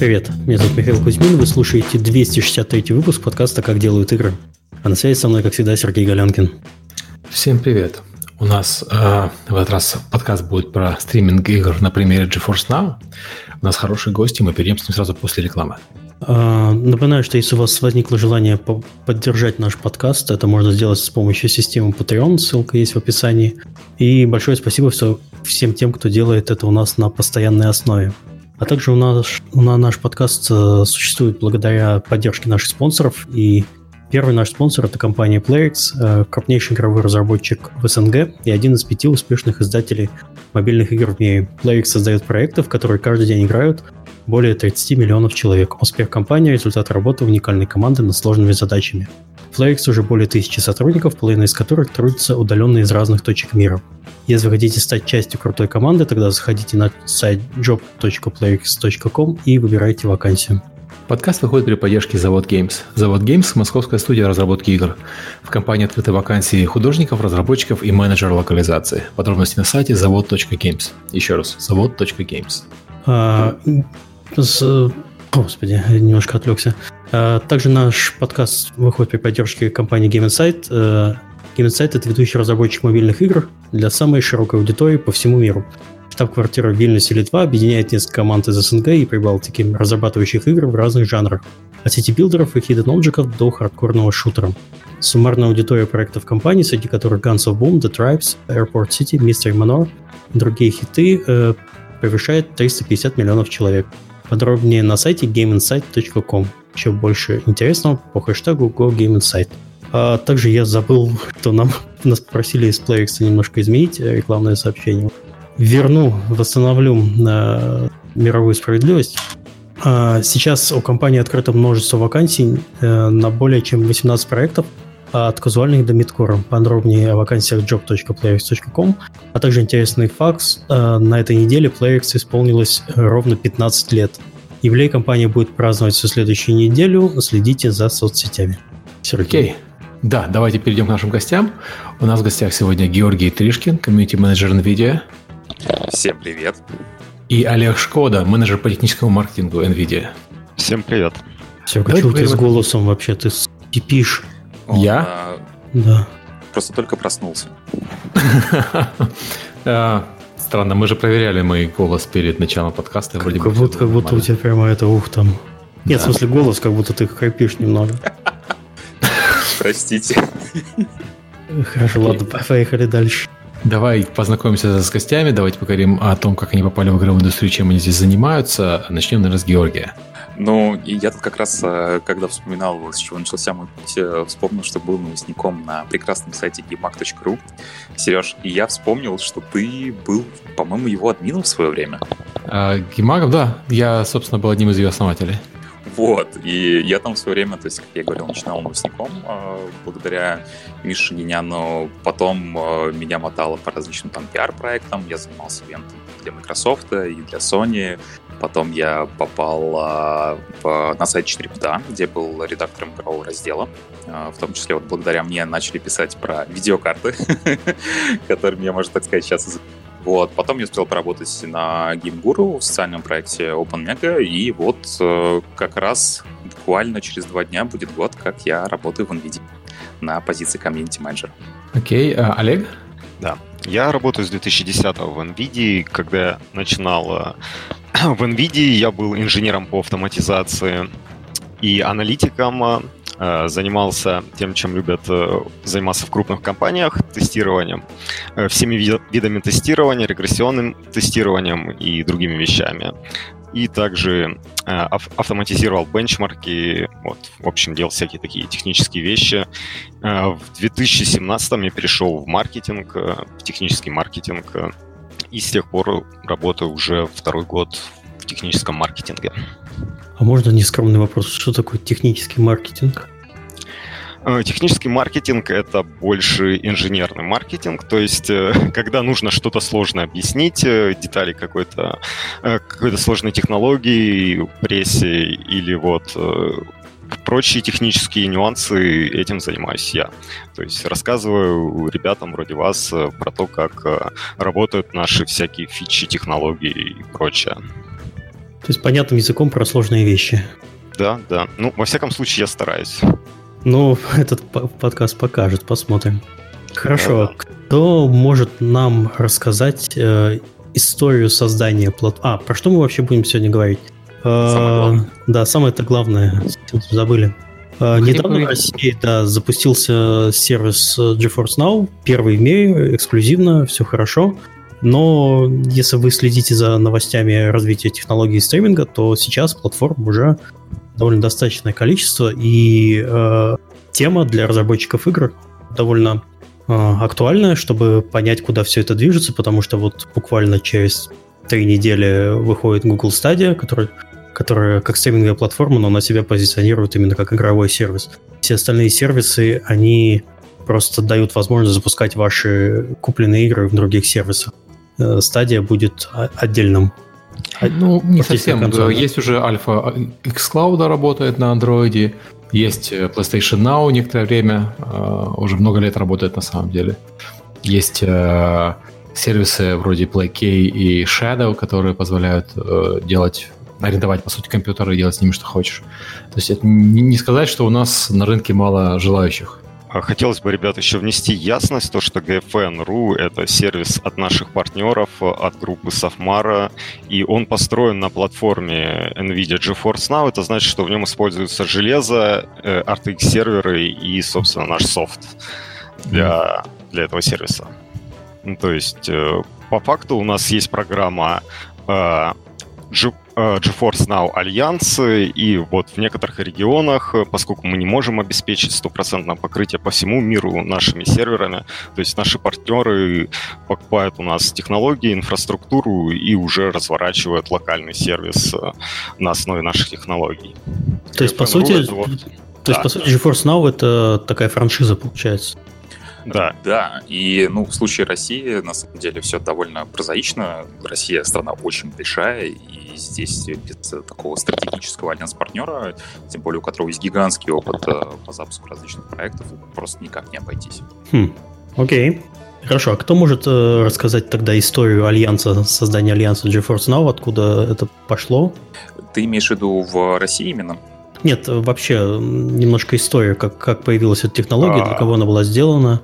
Привет, меня зовут Михаил Кузьмин, вы слушаете 263 выпуск подкаста «Как делают игры». А на связи со мной, как всегда, Сергей Галянкин. Всем привет. У нас э, в этот раз подкаст будет про стриминг игр на примере GeForce Now. У нас хорошие гости, мы перейдем с ним сразу после рекламы. А, напоминаю, что если у вас возникло желание поддержать наш подкаст, это можно сделать с помощью системы Patreon, ссылка есть в описании. И большое спасибо всем тем, кто делает это у нас на постоянной основе. А также у нас, у нас наш подкаст э, существует благодаря поддержке наших спонсоров. И первый наш спонсор – это компания PlayX, э, крупнейший игровой разработчик в СНГ и один из пяти успешных издателей мобильных игр в мире. PlayX создает проекты, в которые каждый день играют более 30 миллионов человек. Успех компании – результат работы уникальной команды над сложными задачами. В Flarex уже более тысячи сотрудников, половина из которых трудятся удаленно из разных точек мира. Если вы хотите стать частью крутой команды, тогда заходите на сайт job.playx.com и выбирайте вакансию. Подкаст выходит при поддержке Завод Games. Завод Games – московская студия разработки игр. В компании открыты вакансии художников, разработчиков и менеджера локализации. Подробности на сайте завод.games. Еще раз, завод.games. А, с, господи, немножко отвлекся. А, также наш подкаст выходит при поддержке компании Game Insight. А, Game Insight – это ведущий разработчик мобильных игр для самой широкой аудитории по всему миру. Штаб-квартира в Вильнюсе, Литва объединяет несколько команд из СНГ и Прибалтики, разрабатывающих игры в разных жанрах. От city-билдеров и хидden обжеков до хардкорного шутера. Суммарная аудитория проектов компании, среди которых Guns of Boom, The Tribes, Airport City, Mystery Manor и другие хиты, э, превышает 350 миллионов человек. Подробнее на сайте gameinsight.com. Еще больше интересного по хэштегу GoGameInsight. А также я забыл, что нам нас попросили из PlayX немножко изменить рекламное сообщение. Верну, восстановлю э, мировую справедливость. А сейчас у компании открыто множество вакансий э, на более чем 18 проектов – от казуальных до мидкора. Подробнее о вакансиях job.playx.com, а также интересный факт. Э, на этой неделе Playx исполнилось ровно 15 лет. Юбилей компания будет праздновать всю следующую неделю. Следите за соцсетями. Окей. Okay. Да, давайте перейдем к нашим гостям. У нас в гостях сегодня Георгий Тришкин, комьюнити-менеджер NVIDIA. Всем привет. И Олег Шкода, менеджер по техническому маркетингу NVIDIA. Всем привет. Все, что ты с голосом вообще? Ты кипишь. Я? Да. Просто только проснулся. А, странно, мы же проверяли мой голос перед началом подкаста. Как, как, будто, как будто у тебя прямо это ух там. Нет, в смысле голос, как будто ты храпишь немного. Простите. Хорошо, ладно, поехали дальше. Давай познакомимся с гостями, давайте поговорим о том, как они попали в игровую индустрию, чем они здесь занимаются. Начнем, наверное, с Георгия. Ну, и я тут как раз, э, когда вспоминал, с чего начался мой путь, э, вспомнил, что был новостником на прекрасном сайте gmac.ru. Сереж, и я вспомнил, что ты был, по-моему, его админом в свое время. А, Гимагом, да. Я, собственно, был одним из ее основателей. Вот, и я там в свое время, то есть, как я говорил, начинал новостником э, благодаря Мише Геняну. Потом меня мотало по различным там пиар-проектам. Я занимался ивентом для Microsoft и для Sony. Потом я попал а, в, на сайт 4 бита, где был редактором игрового раздела. А, в том числе вот благодаря мне начали писать про видеокарты, которыми я, можно так сказать, сейчас вот, потом я успел поработать на GameGuru в социальном проекте OpenMega, и вот э, как раз буквально через два дня будет год, как я работаю в NVIDIA на позиции комьюнити-менеджера. Окей, okay. uh, Олег? Да, я работаю с 2010 в NVIDIA, когда я начинал в NVIDIA я был инженером по автоматизации и аналитиком, э, занимался тем, чем любят э, заниматься в крупных компаниях, тестированием, э, всеми видами тестирования, регрессионным тестированием и другими вещами. И также автоматизировал бенчмарки, вот, в общем, делал всякие такие технические вещи. В 2017 я перешел в маркетинг, в технический маркетинг, и с тех пор работаю уже второй год в техническом маркетинге. А можно нескромный вопрос? Что такое технический маркетинг? Э, технический маркетинг — это больше инженерный маркетинг, то есть э, когда нужно что-то сложное объяснить, э, детали какой-то какой-то сложной технологии, прессе или вот прочие технические нюансы этим занимаюсь я. То есть рассказываю ребятам вроде вас про то, как работают наши всякие фичи, технологии и прочее. То есть понятным языком про сложные вещи. Да, да. Ну, во всяком случае, я стараюсь. Ну, этот подкаст покажет, посмотрим. Хорошо. Кто может нам рассказать э, историю создания платформы? А, про что мы вообще будем сегодня говорить? Самое э, да, самое-то главное, забыли. Э, недавно в России да, запустился сервис GeForce Now, первый в мире, эксклюзивно, все хорошо. Но если вы следите за новостями развития технологий стриминга, то сейчас платформ уже довольно достаточное количество, и э, тема для разработчиков игр довольно э, актуальная, чтобы понять, куда все это движется, потому что вот буквально через три недели выходит Google Stadia, который, которая как стриминговая платформа, но на себя позиционирует именно как игровой сервис. Все остальные сервисы, они просто дают возможность запускать ваши купленные игры в других сервисах. Э, стадия будет отдельным. Ну, не совсем. Консоли. Есть уже альфа xCloud работает на андроиде, есть э, PlayStation Now некоторое время, э, уже много лет работает на самом деле. Есть сервисы вроде PlayK и Shadow, которые позволяют делать арендовать, по сути, компьютеры и делать с ними, что хочешь. То есть это не сказать, что у нас на рынке мало желающих. А хотелось бы, ребят, еще внести ясность, то, что GFN.ru — это сервис от наших партнеров, от группы Safmara, и он построен на платформе NVIDIA GeForce Now. Это значит, что в нем используется железо, э, RTX-серверы и, собственно, наш софт для, для этого сервиса. Ну, то есть, э, по факту у нас есть программа Э, GeForce Now альянсы, и вот в некоторых регионах, э, поскольку мы не можем обеспечить стопроцентное покрытие по всему миру нашими серверами, то есть наши партнеры покупают у нас технологии, инфраструктуру и уже разворачивают локальный сервис э, на основе наших технологий. То есть, по сути, вот... то есть, по сути, GeForce Now это такая франшиза получается? Да. Да, и ну, в случае России, на самом деле, все довольно прозаично. Россия страна очень большая, и здесь без такого стратегического альянс-партнера, тем более у которого есть гигантский опыт э, по запуску различных проектов, просто никак не обойтись. Хм, окей. Хорошо, а кто может э, рассказать тогда историю альянса, создания альянса GeForce Now, откуда это пошло? Ты имеешь в виду в России именно? Нет, вообще немножко история, как, как появилась эта технология, а... для кого она была сделана.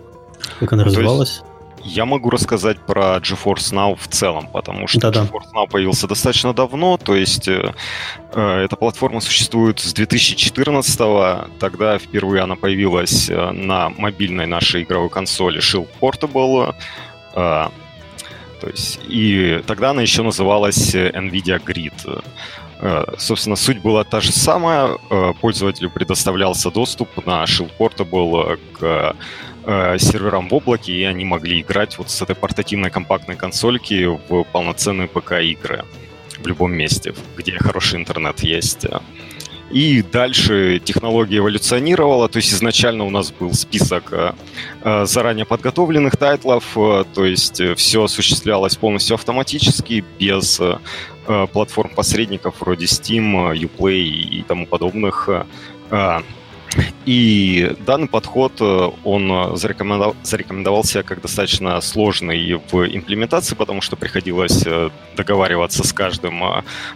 Как она развивалась? Я могу рассказать про GeForce Now в целом, потому что Да-да. GeForce Now появился достаточно давно, то есть э, э эта платформа существует с 2014 -го. Тогда впервые она появилась э, на мобильной нашей игровой консоли Shield Portable. Э, то есть, и тогда она еще называлась э, NVIDIA Grid. Собственно, суть была та же самая. Пользователю предоставлялся доступ на Shield Portable к э, серверам в облаке, и они могли играть вот с этой портативной компактной консольки в полноценные ПК-игры в любом месте, где хороший интернет есть. И дальше технология эволюционировала, то есть изначально у нас был список э, э заранее подготовленных тайтлов, то есть все осуществлялось полностью автоматически, без платформ-посредников вроде Steam, Uplay и тому подобных. И данный подход, э, он э, зарекомендовал, зарекомендовал себя как достаточно сложный в имплементации, потому что приходилось э, договариваться с каждым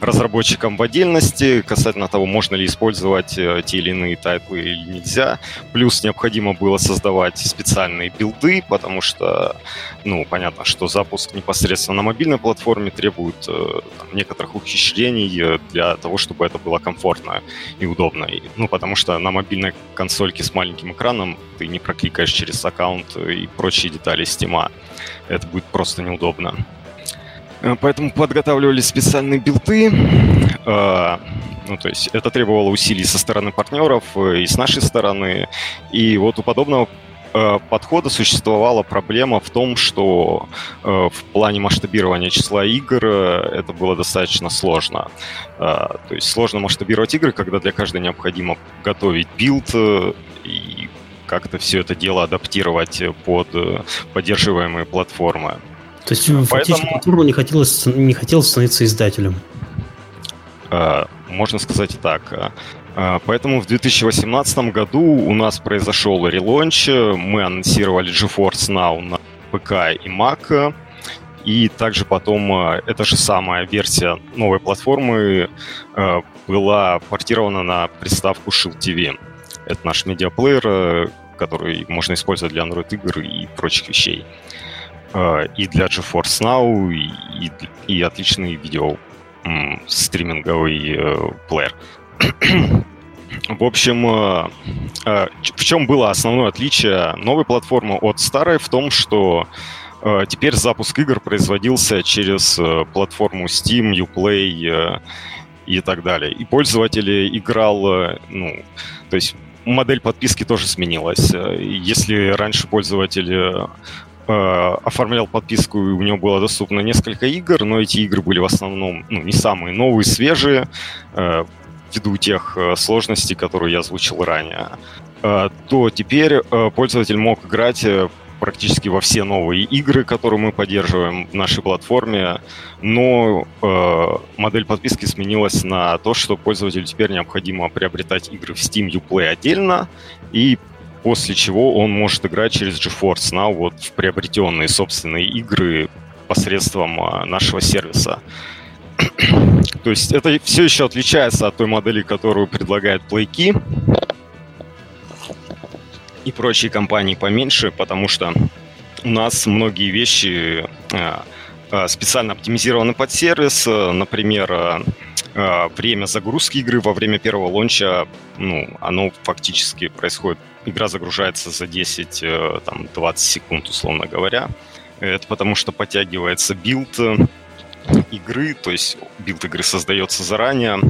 разработчиком в отдельности касательно того, можно ли использовать те или иные тайтлы или нельзя. Плюс необходимо было создавать специальные билды, потому что, ну, понятно, что запуск непосредственно на мобильной платформе требует там, некоторых ухищрений для того, чтобы это было комфортно и удобно. Ну, потому что на мобильной обычной консольке с маленьким экраном ты не прокликаешь через аккаунт и прочие детали Steam. Это будет просто неудобно. Э, поэтому подготавливали специальные билды. Э, ну, то есть это требовало усилий со стороны партнеров э, и с нашей стороны. И вот у подобного подхода существовала проблема в том, что в плане масштабирования числа игр это было достаточно сложно. То есть сложно масштабировать игры, когда для каждой необходимо готовить билд и как-то все это дело адаптировать под поддерживаемые платформы. То есть Поэтому... фактически платформа не хотелось, не хотелось становиться издателем? Можно сказать и так. А, поэтому в 2018 году у нас произошел релонч. Мы анонсировали GeForce Now на ПК и Mac. И также потом эта же самая версия новой платформы была портирована на приставку Shield TV. Это наш медиаплеер, который можно использовать для Android-игр и прочих вещей. И для GeForce Now, и, и отличный видео стриминговый плеер. В общем, э, э, в чем было основное отличие новой платформы от старой? В том, что э, теперь запуск игр производился через платформу Steam, Uplay и так далее. И пользователь играл, ну, то есть модель подписки тоже сменилась. Если раньше пользователь оформлял подписку, и у него было доступно несколько игр, но эти игры были в основном ну, не самые новые, свежие, ввиду тех э, сложностей, которые я озвучил ранее, э, то теперь э, пользователь мог играть практически во все новые игры, которые мы поддерживаем в нашей платформе, но модель подписки сменилась на то, что пользователю теперь необходимо приобретать игры в Steam Uplay отдельно, и после чего он может играть через GeForce Now вот в приобретенные собственные игры посредством нашего сервиса. То есть это все еще отличается от той модели, которую предлагает PlayKey и прочие компании поменьше, потому что у нас многие вещи а, а, специально оптимизированы под сервис. Например, а, время загрузки игры во время первого launch а, ну, оно фактически происходит, игра загружается за 10-20 э, секунд, условно говоря. Это потому что подтягивается билд, игры, то есть билд игры создается заранее.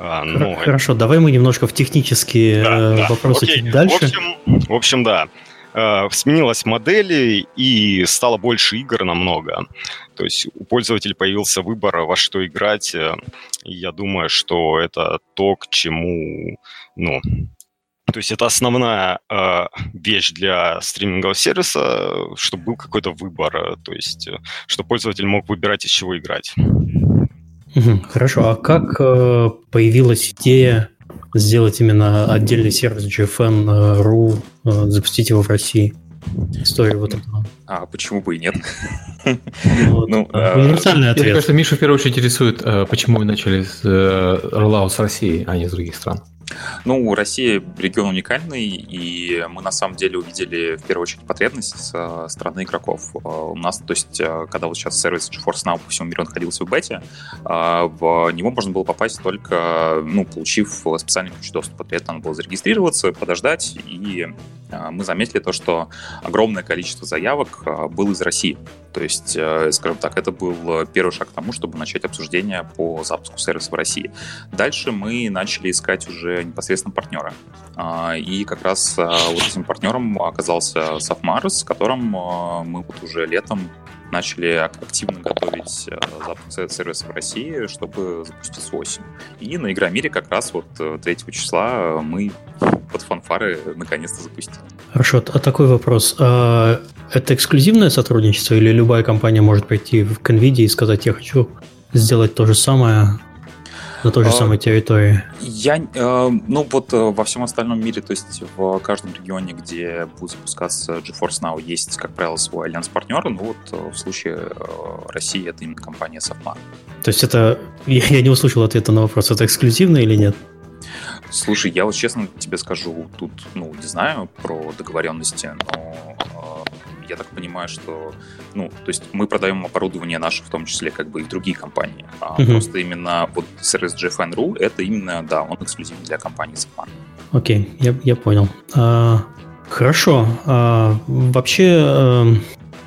А, но... Хорошо, давай мы немножко в технические да, э, да. вопросы Окей. чуть дальше. В общем, в общем, да. Э, сменилась модель и стало больше игр намного. То есть у пользователя появился выбор, во что играть. Э, и я думаю, что это то, к чему ну, то есть это основная э, вещь для стримингового сервиса, чтобы был какой-то выбор, э, то есть э, чтобы пользователь мог выбирать, из чего играть. Хорошо, а как э, появилась идея сделать именно отдельный сервис GFN.ru, э, запустить его в России? История вот этого. А почему бы и нет? Ну, универсальный ответ. Мне кажется, Миша в первую очередь интересует, почему вы начали с роллаут с России, а не с других стран. Ну, Россия регион уникальный, и мы на самом деле увидели в первую очередь потребность со стороны игроков. А, у нас, то есть, а, когда вот сейчас сервис GeForce Now по всему миру находился в бете, а, в него можно было попасть только, ну, получив специальный ключ доступа. При этом надо было зарегистрироваться, подождать, и мы заметили то, что огромное количество заявок было из России. То есть, э, скажем так, это был первый шаг к тому, чтобы начать обсуждение по запуску сервиса в России. Дальше мы начали искать уже непосредственно партнера. А, и как раз а, вот этим партнером оказался Safmar, с которым а, мы вот уже летом начали активно готовить запуск сервиса в России, чтобы запустить осенью. И на Игромире как раз вот 3 э, числа мы под фанфары наконец-то запустили. Хорошо, а такой вопрос. Это эксклюзивное сотрудничество или любая компания может пойти в NVIDIA и сказать, я хочу сделать то же самое на той же а, самой территории? Я, э, ну вот э, во всем остальном мире, то есть в каждом регионе, где будет запускаться GeForce Now, есть, как правило, свой альянс-партнер, ну вот э, в случае России это именно компания Safmar. То есть это, я, я не услышал ответа на вопрос, это эксклюзивно или нет? Слушай, я вот честно тебе скажу, тут, ну, не знаю про договоренности, но я так понимаю, что, ну, то есть мы продаем оборудование наше, в том числе, как бы и другие компании. А uh-huh. Просто именно вот сервис GFN.ru, это именно, да, он эксклюзивный для компании Zapman. Окей, okay, я, я понял. А, хорошо. А, вообще, а,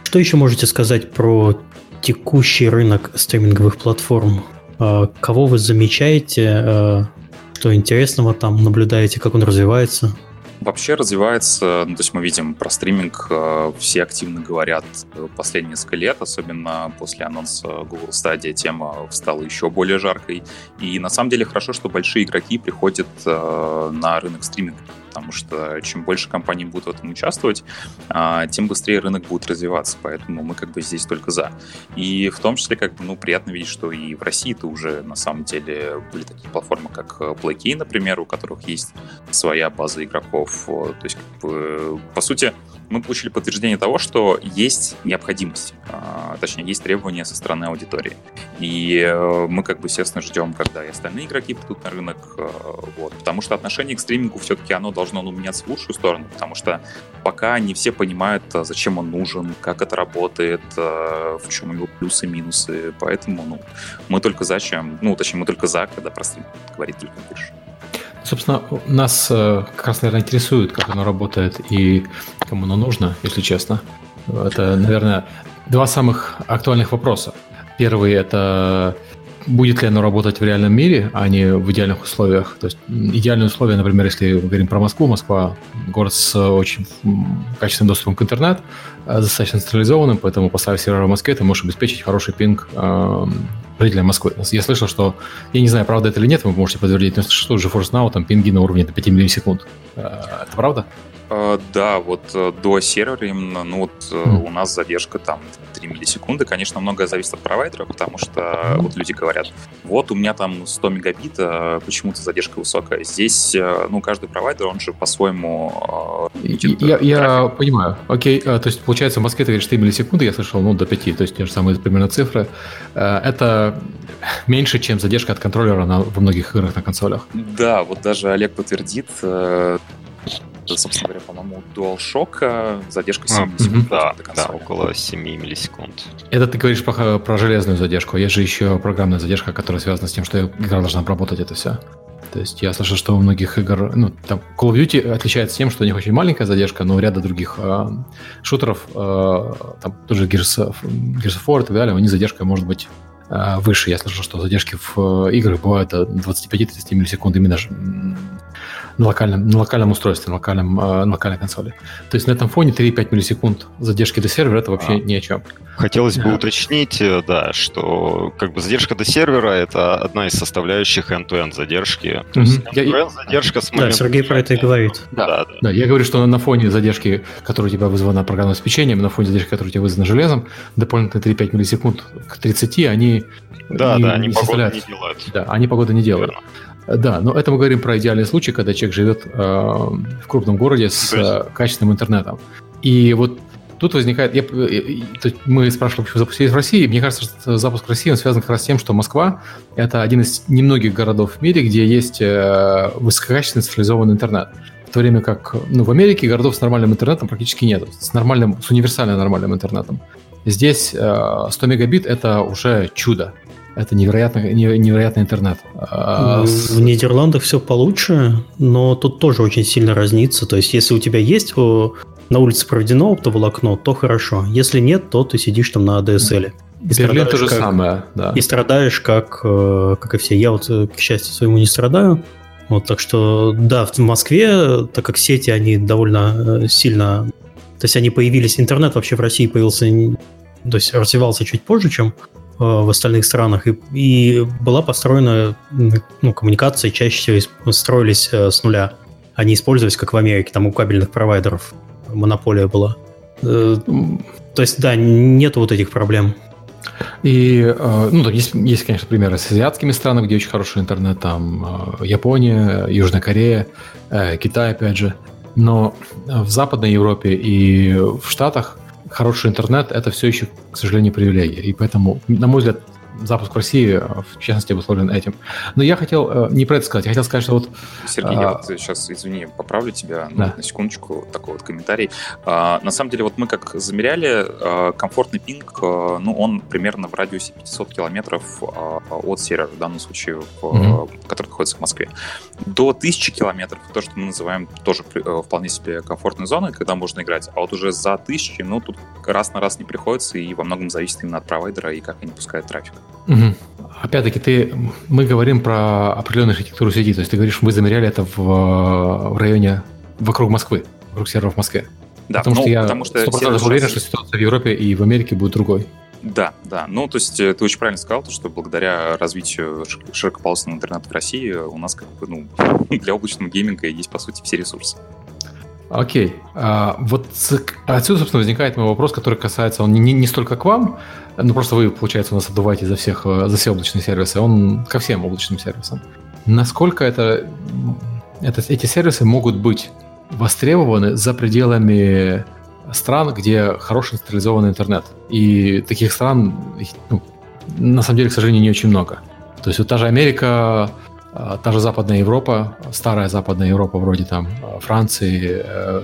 что еще можете сказать про текущий рынок стриминговых платформ? А, кого вы замечаете? А, что интересного там наблюдаете, как он развивается? Вообще развивается, ну, то есть мы видим про стриминг, э, все активно говорят э, последние несколько лет, особенно после анонса Google Stadia тема стала еще более жаркой. И на самом деле хорошо, что большие игроки приходят э, на рынок стриминга потому что чем больше компаний будут в этом участвовать, а, тем быстрее рынок будет развиваться, поэтому мы как бы здесь только за. И в том числе как бы, ну, приятно видеть, что и в России-то уже на самом деле были такие платформы, как PlayKey, например, у которых есть своя база игроков, то есть как бы, по сути, мы получили подтверждение того, что есть необходимость. А, точнее, есть требования со стороны аудитории. И э, мы, как бы, естественно, ждем, когда и остальные игроки придут на рынок, э, вот, потому что отношение к стримингу все-таки оно должно ну, меняться в лучшую сторону, потому что пока не все понимают, а, зачем он нужен, как это работает, в чем его плюсы и минусы, поэтому, ну, мы только за чем, ну, точнее, мы только за, когда про стриминг говорит только больше. Собственно, нас как раз, наверное, интересует, как оно работает и кому оно нужно, если честно. Это, наверное, два самых актуальных вопроса. Первый – это будет ли оно работать в реальном мире, а не в идеальных условиях. То есть идеальные условия, например, если мы говорим про Москву, Москва город с очень качественным доступом к интернету, э, достаточно централизованным, поэтому поставив сервер в Москве, ты можешь обеспечить хороший пинг э, жителям Москвы. Я слышал, что, я не знаю, правда это или нет, вы можете подтвердить, но что уже Force Now, там пинги на уровне до 5 миллисекунд. Э, это правда? Uh, да, вот uh, до сервера именно, ну вот mm. у нас задержка там 3 миллисекунды. Конечно, многое зависит от провайдера, потому что вот люди говорят, вот у меня там 100 мегабит, а почему-то задержка высокая. Здесь, ну, каждый провайдер, он же по-своему... я, я понимаю. Окей, то есть, получается, в Москве ты говоришь 3 миллисекунды, я слышал, ну, до 5, то есть те же самые примерно цифры. Это меньше, чем задержка от контроллера на, во многих играх на консолях. Да, вот даже Олег подтвердит, э, собственно говоря, по-моему, DualShock э, задержка 7 а, миллисекунд. Да, да, около 7 миллисекунд. Это ты говоришь про, про железную задержку. Есть же еще программная задержка, которая связана с тем, что игра должна обработать это все. То есть я слышал, что у многих игр, ну, там Call of Duty отличается тем, что у них очень маленькая задержка, но у ряда других э, шутеров, э, там тоже Gears of, Gears of War и так далее, у них задержка может быть э, выше. Я слышал, что задержки в э, играх бывают до 25-30 миллисекунд именно на локальном, на локальном устройстве, на, локальном, э, на локальной консоли. То есть на этом фоне 3-5 миллисекунд задержки до сервера это вообще а. ни о чем. Хотелось бы уточнить, э, да, что как бы задержка до сервера это одна из составляющих end-to-end задержки. То есть end-to-end задержка с момента... Да, Сергей про это и говорит. Да, да, да. да, я говорю, что на фоне задержки, которая у тебя вызвана программным обеспечением, на фоне задержки, которая у тебя вызвана железом, дополнительные 3-5 миллисекунд к 30, они да, не, да, они погоду не делают. Да, они погоду не делают. Верно. Да, но это мы говорим про идеальный случай, когда человек живет э, в крупном городе с э, качественным интернетом. И вот тут возникает... Я, я, мы спрашивали, почему запустились в России. Мне кажется, что запуск в России он связан как раз с тем, что Москва — это один из немногих городов в мире, где есть э, высококачественный централизованный интернет. В то время как ну, в Америке городов с нормальным интернетом практически нет. С, нормальным, с универсально нормальным интернетом. Здесь э, 100 мегабит — это уже чудо. Это невероятно, невероятный интернет. А, в Нидерландах все получше, но тут тоже очень сильно разнится. То есть, если у тебя есть на улице проведено оптоволокно, то хорошо. Если нет, то ты сидишь там на ADSL. И Берлин то же как, самое, да. И страдаешь, как, э, как и все. Я вот, э, к счастью своему, не страдаю. Вот, так что, да, в Москве, так как сети, они довольно э, сильно... То есть они появились, интернет вообще в России появился, то есть развивался чуть позже, чем в остальных странах. И, и была построена ну, коммуникация, чаще всего строились э, с нуля. Они использовались, как в Америке, там у кабельных провайдеров монополия была. Э, то есть, да, нет вот этих проблем. И, ну, есть, есть, конечно, примеры с азиатскими странами, где очень хороший интернет, там Япония, Южная Корея, Китай, опять же. Но в Западной Европе и в Штатах хороший интернет – это все еще, к сожалению, привилегия. И поэтому, на мой взгляд, запуск в России, э, в частности, обусловлен этим. Но я хотел э, не про это сказать, я хотел сказать, что вот... Сергей, а... я вот сейчас, извини, поправлю тебя да. на секундочку, такой вот комментарий. А, на самом деле, вот мы как замеряли, а, комфортный пинг, а, ну, он примерно в радиусе 500 километров а, от сервера, в данном случае, в, mm-hmm. который находится в Москве. До 1000 километров, то, что мы называем тоже вполне себе комфортной зоной, когда можно играть, а вот уже за 1000, ну, тут раз на раз не приходится, и во многом зависит именно от провайдера и как они пускают трафик. Угу. Опять-таки, ты, мы говорим про определенную архитектуру сети, то есть ты говоришь, вы замеряли это в, в районе вокруг Москвы, вокруг серверов в Москве. Да, потому ну, что я потому что 100% уверен, что ситуация в Европе и в Америке будет другой. Да, да. Ну, то есть э, ты очень правильно сказал, то, что благодаря развитию широкополосного интернета в России у нас как бы, ну, для облачного гейминга есть, по сути, все ресурсы. Окей. А, вот отсюда, собственно, возникает мой вопрос, который касается, он не, не столько к вам, ну просто вы, получается, у нас отдуваете за всех, э, за все облачные сервисы, он ко всем облачным сервисам. Насколько это, это эти сервисы могут быть востребованы за пределами стран, где хороший централизованный интернет. И таких стран, ну, на самом деле, к сожалению, не очень много. То есть вот та же Америка, а, та же Западная Европа, старая Западная Европа вроде там а, Франции, э,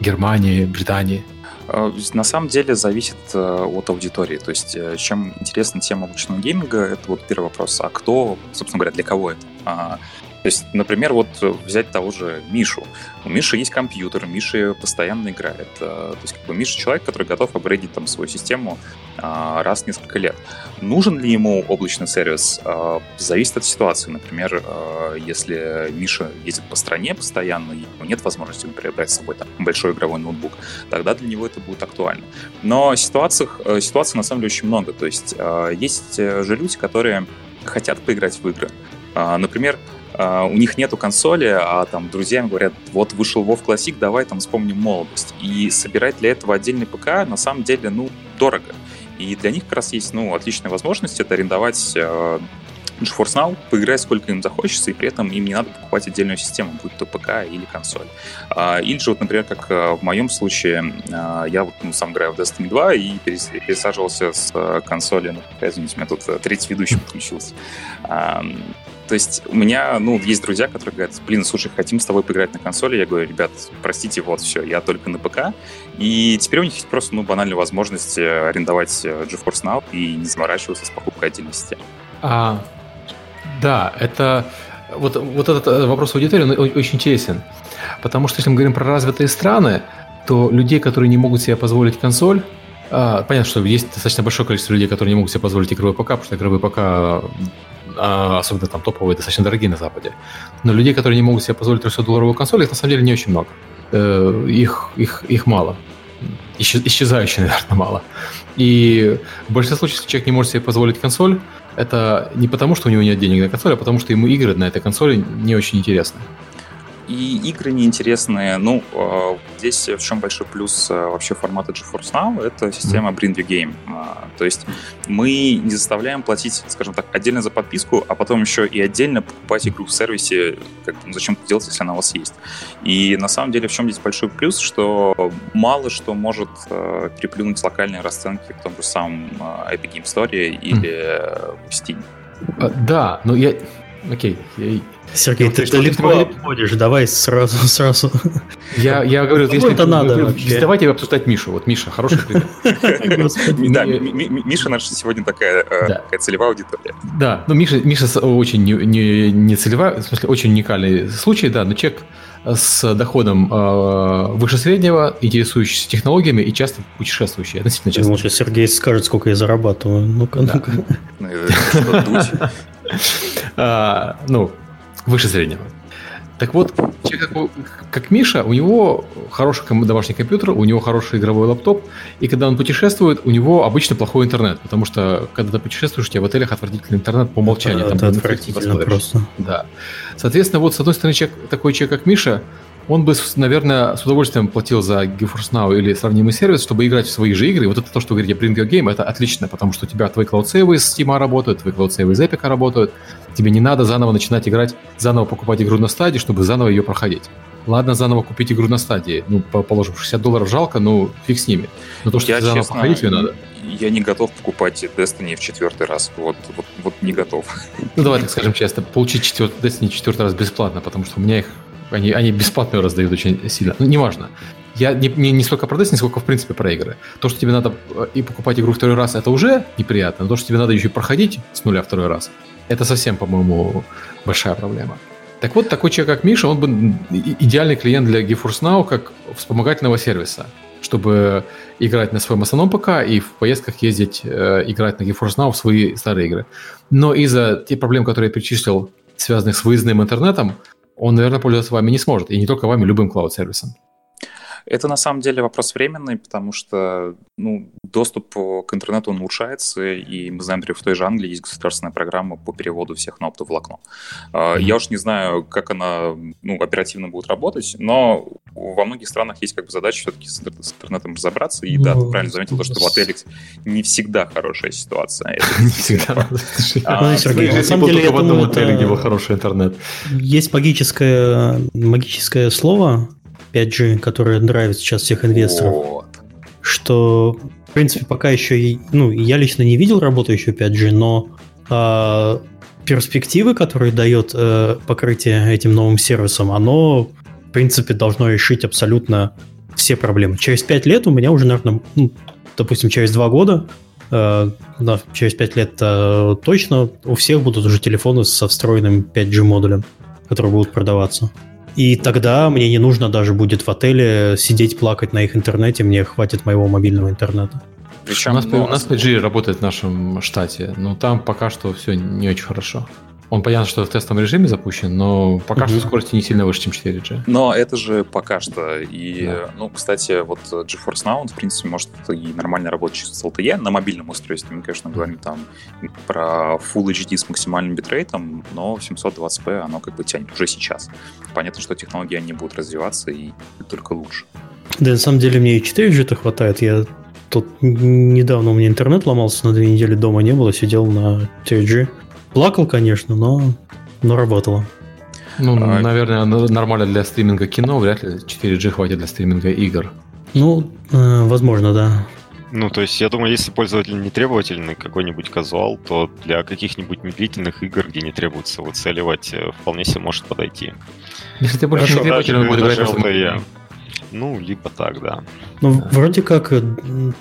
Германии, Британии. А, на самом деле зависит э, от аудитории. То есть, э, чем интересна тема обычного гейминга, это вот первый вопрос. А кто, собственно говоря, для кого это? То есть, например, вот взять того же Мишу. У Миши есть компьютер, Миша постоянно играет. Э, то есть, как бы Миша человек, который готов апгрейдить там свою систему а, раз в несколько лет. Нужен ли ему облачный сервис? А, зависит от ситуации. Например, а, если Миша ездит по стране постоянно, и ему нет возможности, например, с собой там, большой игровой ноутбук, тогда для него это будет актуально. Но ситуациях, э, ситуаций на самом деле очень много. То есть, есть э, же люди, которые хотят поиграть в игры. Например, Uh, у них нету консоли, а там друзья им говорят, вот вышел WoW Classic, давай там вспомним молодость. И собирать для этого отдельный ПК на самом деле, ну, дорого. И для них как раз есть, ну, отличная возможность это арендовать uh, GeForce Now, поиграть сколько им захочется, и при этом им не надо покупать отдельную систему, будь то ПК или консоль. Uh, или же, вот, например, как в моем случае, я вот ну, сам играю в Destiny 2 и пересаживался с консоли, ну, извините, у меня тут третий ведущий подключился то есть у меня, ну, есть друзья, которые говорят, блин, слушай, хотим с тобой поиграть на консоли. Я говорю, ребят, простите, вот все, я только на ПК. И теперь у них есть просто, ну, банальная возможность э, арендовать э, GeForce Now и не заморачиваться с покупкой отдельной системы. А, да, это вот, вот этот э, вопрос аудитории, он очень интересен. Потому что если мы говорим про развитые страны, то людей, которые не могут себе позволить консоль, а, понятно, что есть достаточно большое количество людей, которые не могут себе позволить игровой ПК, потому что игровой ПК особенно там топовые, достаточно дорогие на Западе. Но людей, которые не могут себе позволить 300-долларовую консоль, их на самом деле не очень много. Э, их, их, их мало. Исчезающе, наверное, мало. И в большинстве случаев, если человек не может себе позволить консоль, это не потому, что у него нет денег на консоль, а потому, что ему игры на этой консоли не очень интересны и игры неинтересные. Ну, а, здесь в чем большой плюс а, вообще формата GeForce Now, это система Bring Your Game. А, то есть мы не заставляем платить, скажем так, отдельно за подписку, а потом еще и отдельно покупать игру в сервисе, как, ну, зачем это делать, если она у вас есть. И на самом деле в чем здесь большой плюс, что мало что может переплюнуть локальные расценки в том же самом Epic Game Store или в Steam. Да, но я... Окей, Сергей, ты далеко обходишь, давай сразу, сразу. Я, я говорю, если это надо. Давайте обсуждать Мишу. Вот Миша, хороший пример. Да, Миша наша сегодня такая э, целевая аудитория. Да, ну Миша, Миша очень не целевая, в смысле, очень уникальный случай, да, но человек с доходом э, выше среднего, интересующийся технологиями и часто путешествующий. Относительно часто. Может, Сергей скажет, сколько я зарабатываю. Ну-ка, ну-ка. Ну, выше среднего. Так вот, человек как, как Миша, у него хороший домашний компьютер, у него хороший игровой лаптоп, и когда он путешествует, у него обычно плохой интернет, потому что когда ты путешествуешь, у тебя в отелях отвратительный интернет по умолчанию. Это, там это отвратительно просто. Да. Соответственно, вот с одной стороны, человек, такой человек, как Миша, он бы, наверное, с удовольствием платил за GeForce Now или сравнимый сервис, чтобы играть в свои же игры. Вот это то, что вы говорите, Bring Your Game, это отлично, потому что у тебя твои клаудсейвы из Steam работают, твои клаудсейвы из Epic работают. Тебе не надо заново начинать играть, заново покупать игру на стадии, чтобы заново ее проходить. Ладно, заново купить игру на стадии. Ну, положим, 60 долларов жалко, ну, фиг с ними. Но то, что я, заново честно, проходить ее надо. Я не готов покупать Destiny в четвертый раз. Вот, вот, вот не готов. Ну, давай так скажем честно. Получить четвертый, Destiny четвертый раз бесплатно, потому что у меня их они, они бесплатно раздают очень сильно. Ну, неважно. Я не, не, не столько про Destiny, сколько, в принципе, про игры. То, что тебе надо э, и покупать игру второй раз, это уже неприятно. Но то, что тебе надо еще и проходить с нуля второй раз, это совсем, по-моему, большая проблема. Так вот, такой человек, как Миша, он бы идеальный клиент для GeForce Now как вспомогательного сервиса, чтобы играть на своем основном ПК и в поездках ездить, э, играть на GeForce Now в свои старые игры. Но из-за тех проблем, которые я перечислил, связанных с выездным интернетом, он, наверное, пользоваться вами не сможет. И не только вами, любым клауд-сервисом. Это на самом деле вопрос временный, потому что ну, доступ к интернету он улучшается, и мы знаем, например, в той же Англии есть государственная программа по переводу всех на оптоволокно. Mm-hmm. Я уж не знаю, как она ну, оперативно будет работать, но во многих странах есть как бы задача все-таки с интернетом разобраться, и да, ты правильно заметил, то, что в отелях не всегда хорошая ситуация. Не всегда. А, Сергей, на самом деле, в одном отеле, где был хороший интернет. Есть магическое слово, 5G, которая нравится сейчас всех инвесторов. Вот. что, в принципе, пока еще, ну, я лично не видел работающую 5G, но э, перспективы, которые дает э, покрытие этим новым сервисом, оно, в принципе, должно решить абсолютно все проблемы. Через 5 лет у меня уже, наверное, ну, допустим, через 2 года, э, да, через 5 лет э, точно у всех будут уже телефоны со встроенным 5G модулем, которые будут продаваться. И тогда мне не нужно даже будет в отеле сидеть плакать на их интернете, мне хватит моего мобильного интернета. Причем, у, нас, ну, у нас 5G работает в нашем штате, но там пока что все не очень хорошо. Он понятно, что в тестовом режиме запущен, но пока mm-hmm. что скорости не сильно выше, чем 4G. Но это же пока что. И, да. ну, кстати, вот GeForce Now, он, в принципе, может и нормально работать с LTE на мобильном устройстве. Мы, конечно, говорим там про Full HD с максимальным битрейтом, но 720p оно как бы тянет уже сейчас. Понятно, что технологии они будут развиваться и только лучше. Да, на самом деле мне и 4G-то хватает. Я тут недавно у меня интернет ломался, на две недели дома не было, сидел на 4G. Плакал, конечно, но, но работало. Ну, а... наверное, нормально для стриминга кино, вряд ли 4G хватит для стриминга игр. Ну, э, возможно, да. Ну, то есть, я думаю, если пользователь не требовательный, какой-нибудь казуал, то для каких-нибудь медлительных игр, где не требуется выцеливать, э, вполне себе может подойти. Если ты больше не требовательный, будет играть. Я... Ну, либо так, да. Ну, вроде как, э,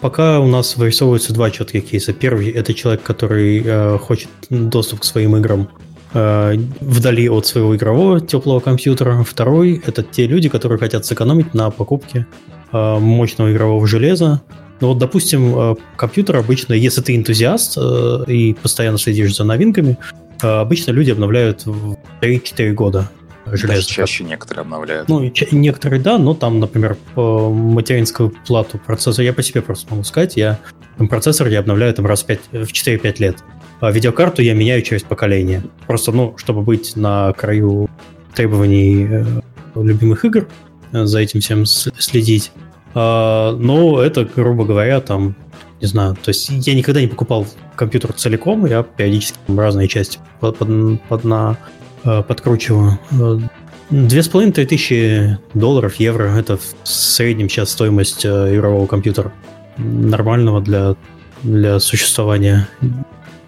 пока у нас вырисовываются два четких кейса. Первый – это человек, который э, хочет доступ к своим играм э, вдали от своего игрового теплого компьютера. Второй – это те люди, которые хотят сэкономить на покупке э, мощного игрового железа. Ну вот, допустим, э, компьютер обычно, если ты энтузиаст э, и постоянно следишь за новинками, э, обычно люди обновляют в 3-4 года железо. Даже чаще некоторые обновляют. Ну, некоторые, да, но там, например, по материнскую плату процессора, я по себе просто могу сказать, я там, процессор я обновляю там раз в, 5, в 4-5 лет. А видеокарту я меняю через поколение. Просто, ну, чтобы быть на краю требований э, любимых игр, э, за этим всем следить. А, но это, грубо говоря, там, не знаю, то есть я никогда не покупал компьютер целиком, я периодически разные части под, под, под на подкручиваю. Э, две с половиной тысячи долларов, евро – это в среднем сейчас стоимость э, игрового компьютера. Нормального для, для существования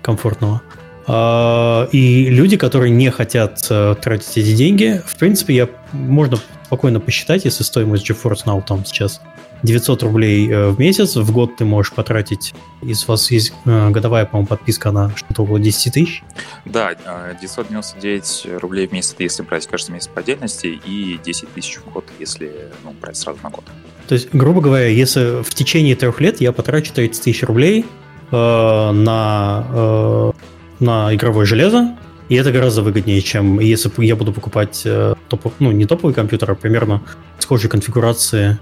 комфортного. А, и люди, которые не хотят тратить эти деньги, в принципе, я, можно спокойно посчитать, если стоимость GeForce Now там сейчас 900 рублей э, в месяц. В год ты можешь потратить, из вас есть э, годовая, по-моему, подписка на что-то около 10 тысяч. Да, 999 э, рублей в месяц, если брать каждый месяц по отдельности, и 10 тысяч в год, если ну, брать сразу на год. То есть, грубо говоря, если в течение трех лет я потрачу 30 тысяч рублей э, на, э, на игровое железо, и это гораздо выгоднее, чем если я буду покупать э, топ, ну, не топовый компьютер, а примерно схожей конфигурации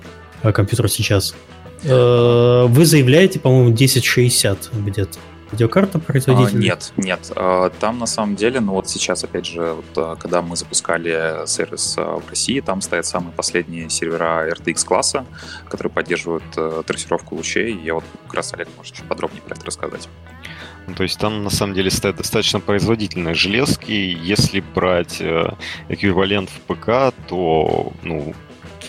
компьютер сейчас. Э, вы заявляете, по-моему, 1060 где-то. Видеокарта производителя? А, нет, нет. А, там на самом деле, ну вот сейчас, опять же, вот, когда мы запускали сервис в России, там стоят самые последние сервера RTX класса, которые поддерживают трассировку лучей. Я вот как раз, Олег, может чуть подробнее про это рассказать. Ну, то есть там на самом деле стоят достаточно производительные железки. Если брать эквивалент в ПК, то ну,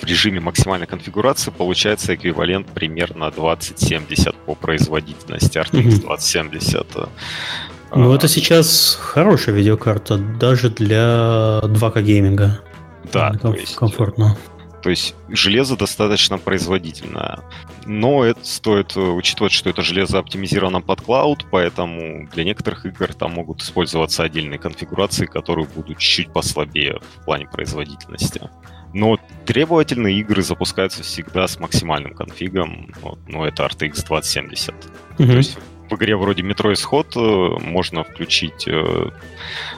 в режиме максимальной конфигурации получается эквивалент примерно 2070 по производительности, RTX 2070. Ну, это сейчас хорошая видеокарта, даже для 2К гейминга. Да, Комф- то есть, комфортно. То есть железо достаточно производительное. Но это стоит учитывать, что это железо оптимизировано под клауд, поэтому для некоторых игр там могут использоваться отдельные конфигурации, которые будут чуть-чуть послабее в плане производительности. Но требовательные игры запускаются всегда с максимальным конфигом. Вот, ну, это RTX 2070. Mm-hmm. То есть в игре вроде Metro Исход э, можно включить э,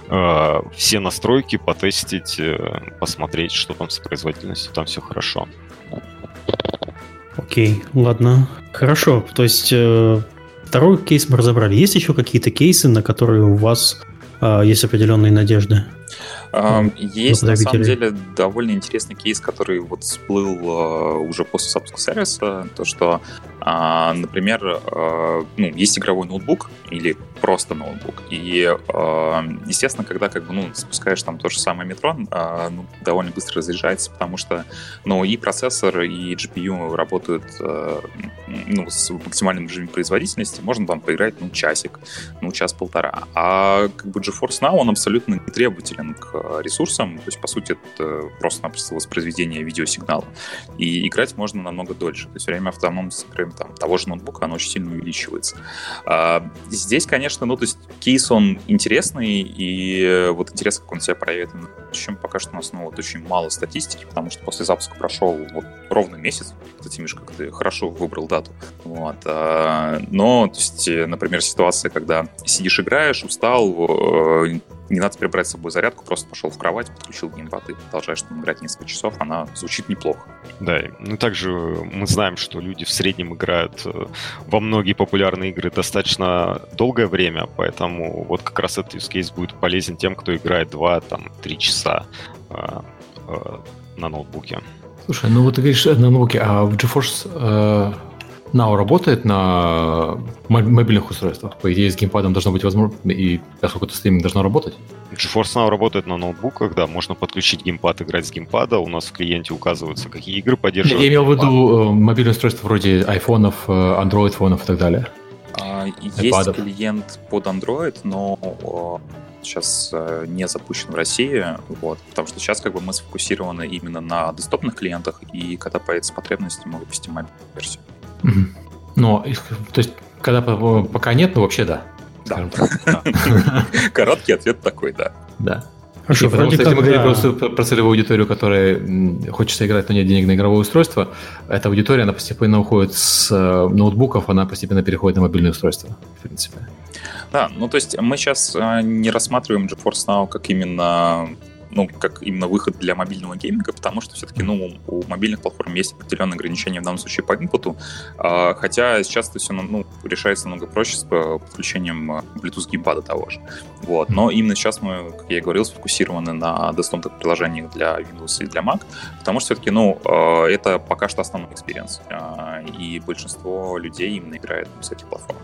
э, все настройки, потестить, э, посмотреть, что там с производительностью, там все хорошо. Окей, ладно. Хорошо, то есть э, второй кейс мы разобрали. Есть еще какие-то кейсы, на которые у вас э, есть определенные надежды? Есть, на самом деле, довольно интересный кейс, который вот всплыл а, уже после запуска сервиса, то, что, а, например, а, ну, есть игровой ноутбук или просто ноутбук, и, естественно, когда как бы, ну, запускаешь там то же самое метро, ну, довольно быстро разряжается, потому что, ну, и процессор, и GPU работают ну, с максимальным режимом производительности, можно там поиграть, ну, часик, ну, час-полтора. А как бы GeForce Now, он абсолютно не требователен к ресурсам, то есть, по сути, это просто-напросто воспроизведение видеосигнала. И играть можно намного дольше. То есть время автономности, там, того же ноутбука, оно очень сильно увеличивается. А, здесь, конечно, ну, то есть кейс, он интересный, и вот интересно, как он себя проявит. Чем пока что у нас, ну, вот очень мало статистики, потому что после запуска прошел вот ровно месяц. Кстати, Миш, как ты хорошо выбрал дату. Вот. А, но, то есть, например, ситуация, когда сидишь, играешь, устал, э, не надо теперь брать с собой зарядку, просто пошел в кровать, подключил геймпад и продолжаешь там играть несколько часов, она звучит неплохо. Да, ну также мы знаем, что люди в среднем играют э, во многие популярные игры достаточно долгое время, поэтому вот как раз этот use case будет полезен тем, кто играет 2-3 часа э, э, на ноутбуке. Слушай, ну вот ты говоришь на ноутбуке, а в GeForce э, Now работает на мобильных устройствах. По идее, с геймпадом должно быть возможно, и это стриминг должно работать. GeForce Now работает на ноутбуках, да, можно подключить геймпад, играть с геймпада. У нас в клиенте указываются, какие игры поддерживают. Я имел в виду э, мобильные устройства вроде айфонов, э, Android фонов и так далее. А, есть iPad'ов. клиент под Android, но сейчас э, не запущен в России, вот, потому что сейчас как бы мы сфокусированы именно на десктопных клиентах, и когда появится потребность, мы выпустим мобильную версию. Но, то есть, когда пока нет, ну вообще да. Да. Короткий ответ такой, да. Да. Хорошо, потому что если мы говорим просто про целевую аудиторию, которая хочется играть, но нет денег на игровое устройство, эта аудитория, она постепенно уходит с э, ноутбуков, она постепенно переходит на мобильные устройства, в принципе. Да, ну то есть мы сейчас э, не рассматриваем GeForce Now как именно ну, как именно выход для мобильного гейминга, потому что все-таки, ну, у мобильных платформ есть определенные ограничения в данном случае по инпуту, а, хотя сейчас это все, ну, решается намного проще с э, подключением э, Bluetooth геймпада того же. Вот. Но именно сейчас мы, как я и говорил, сфокусированы на десктопных приложениях для Windows и для Mac, потому что все-таки, ну, э, это пока что основной experience, и большинство людей именно играет с этих платформ.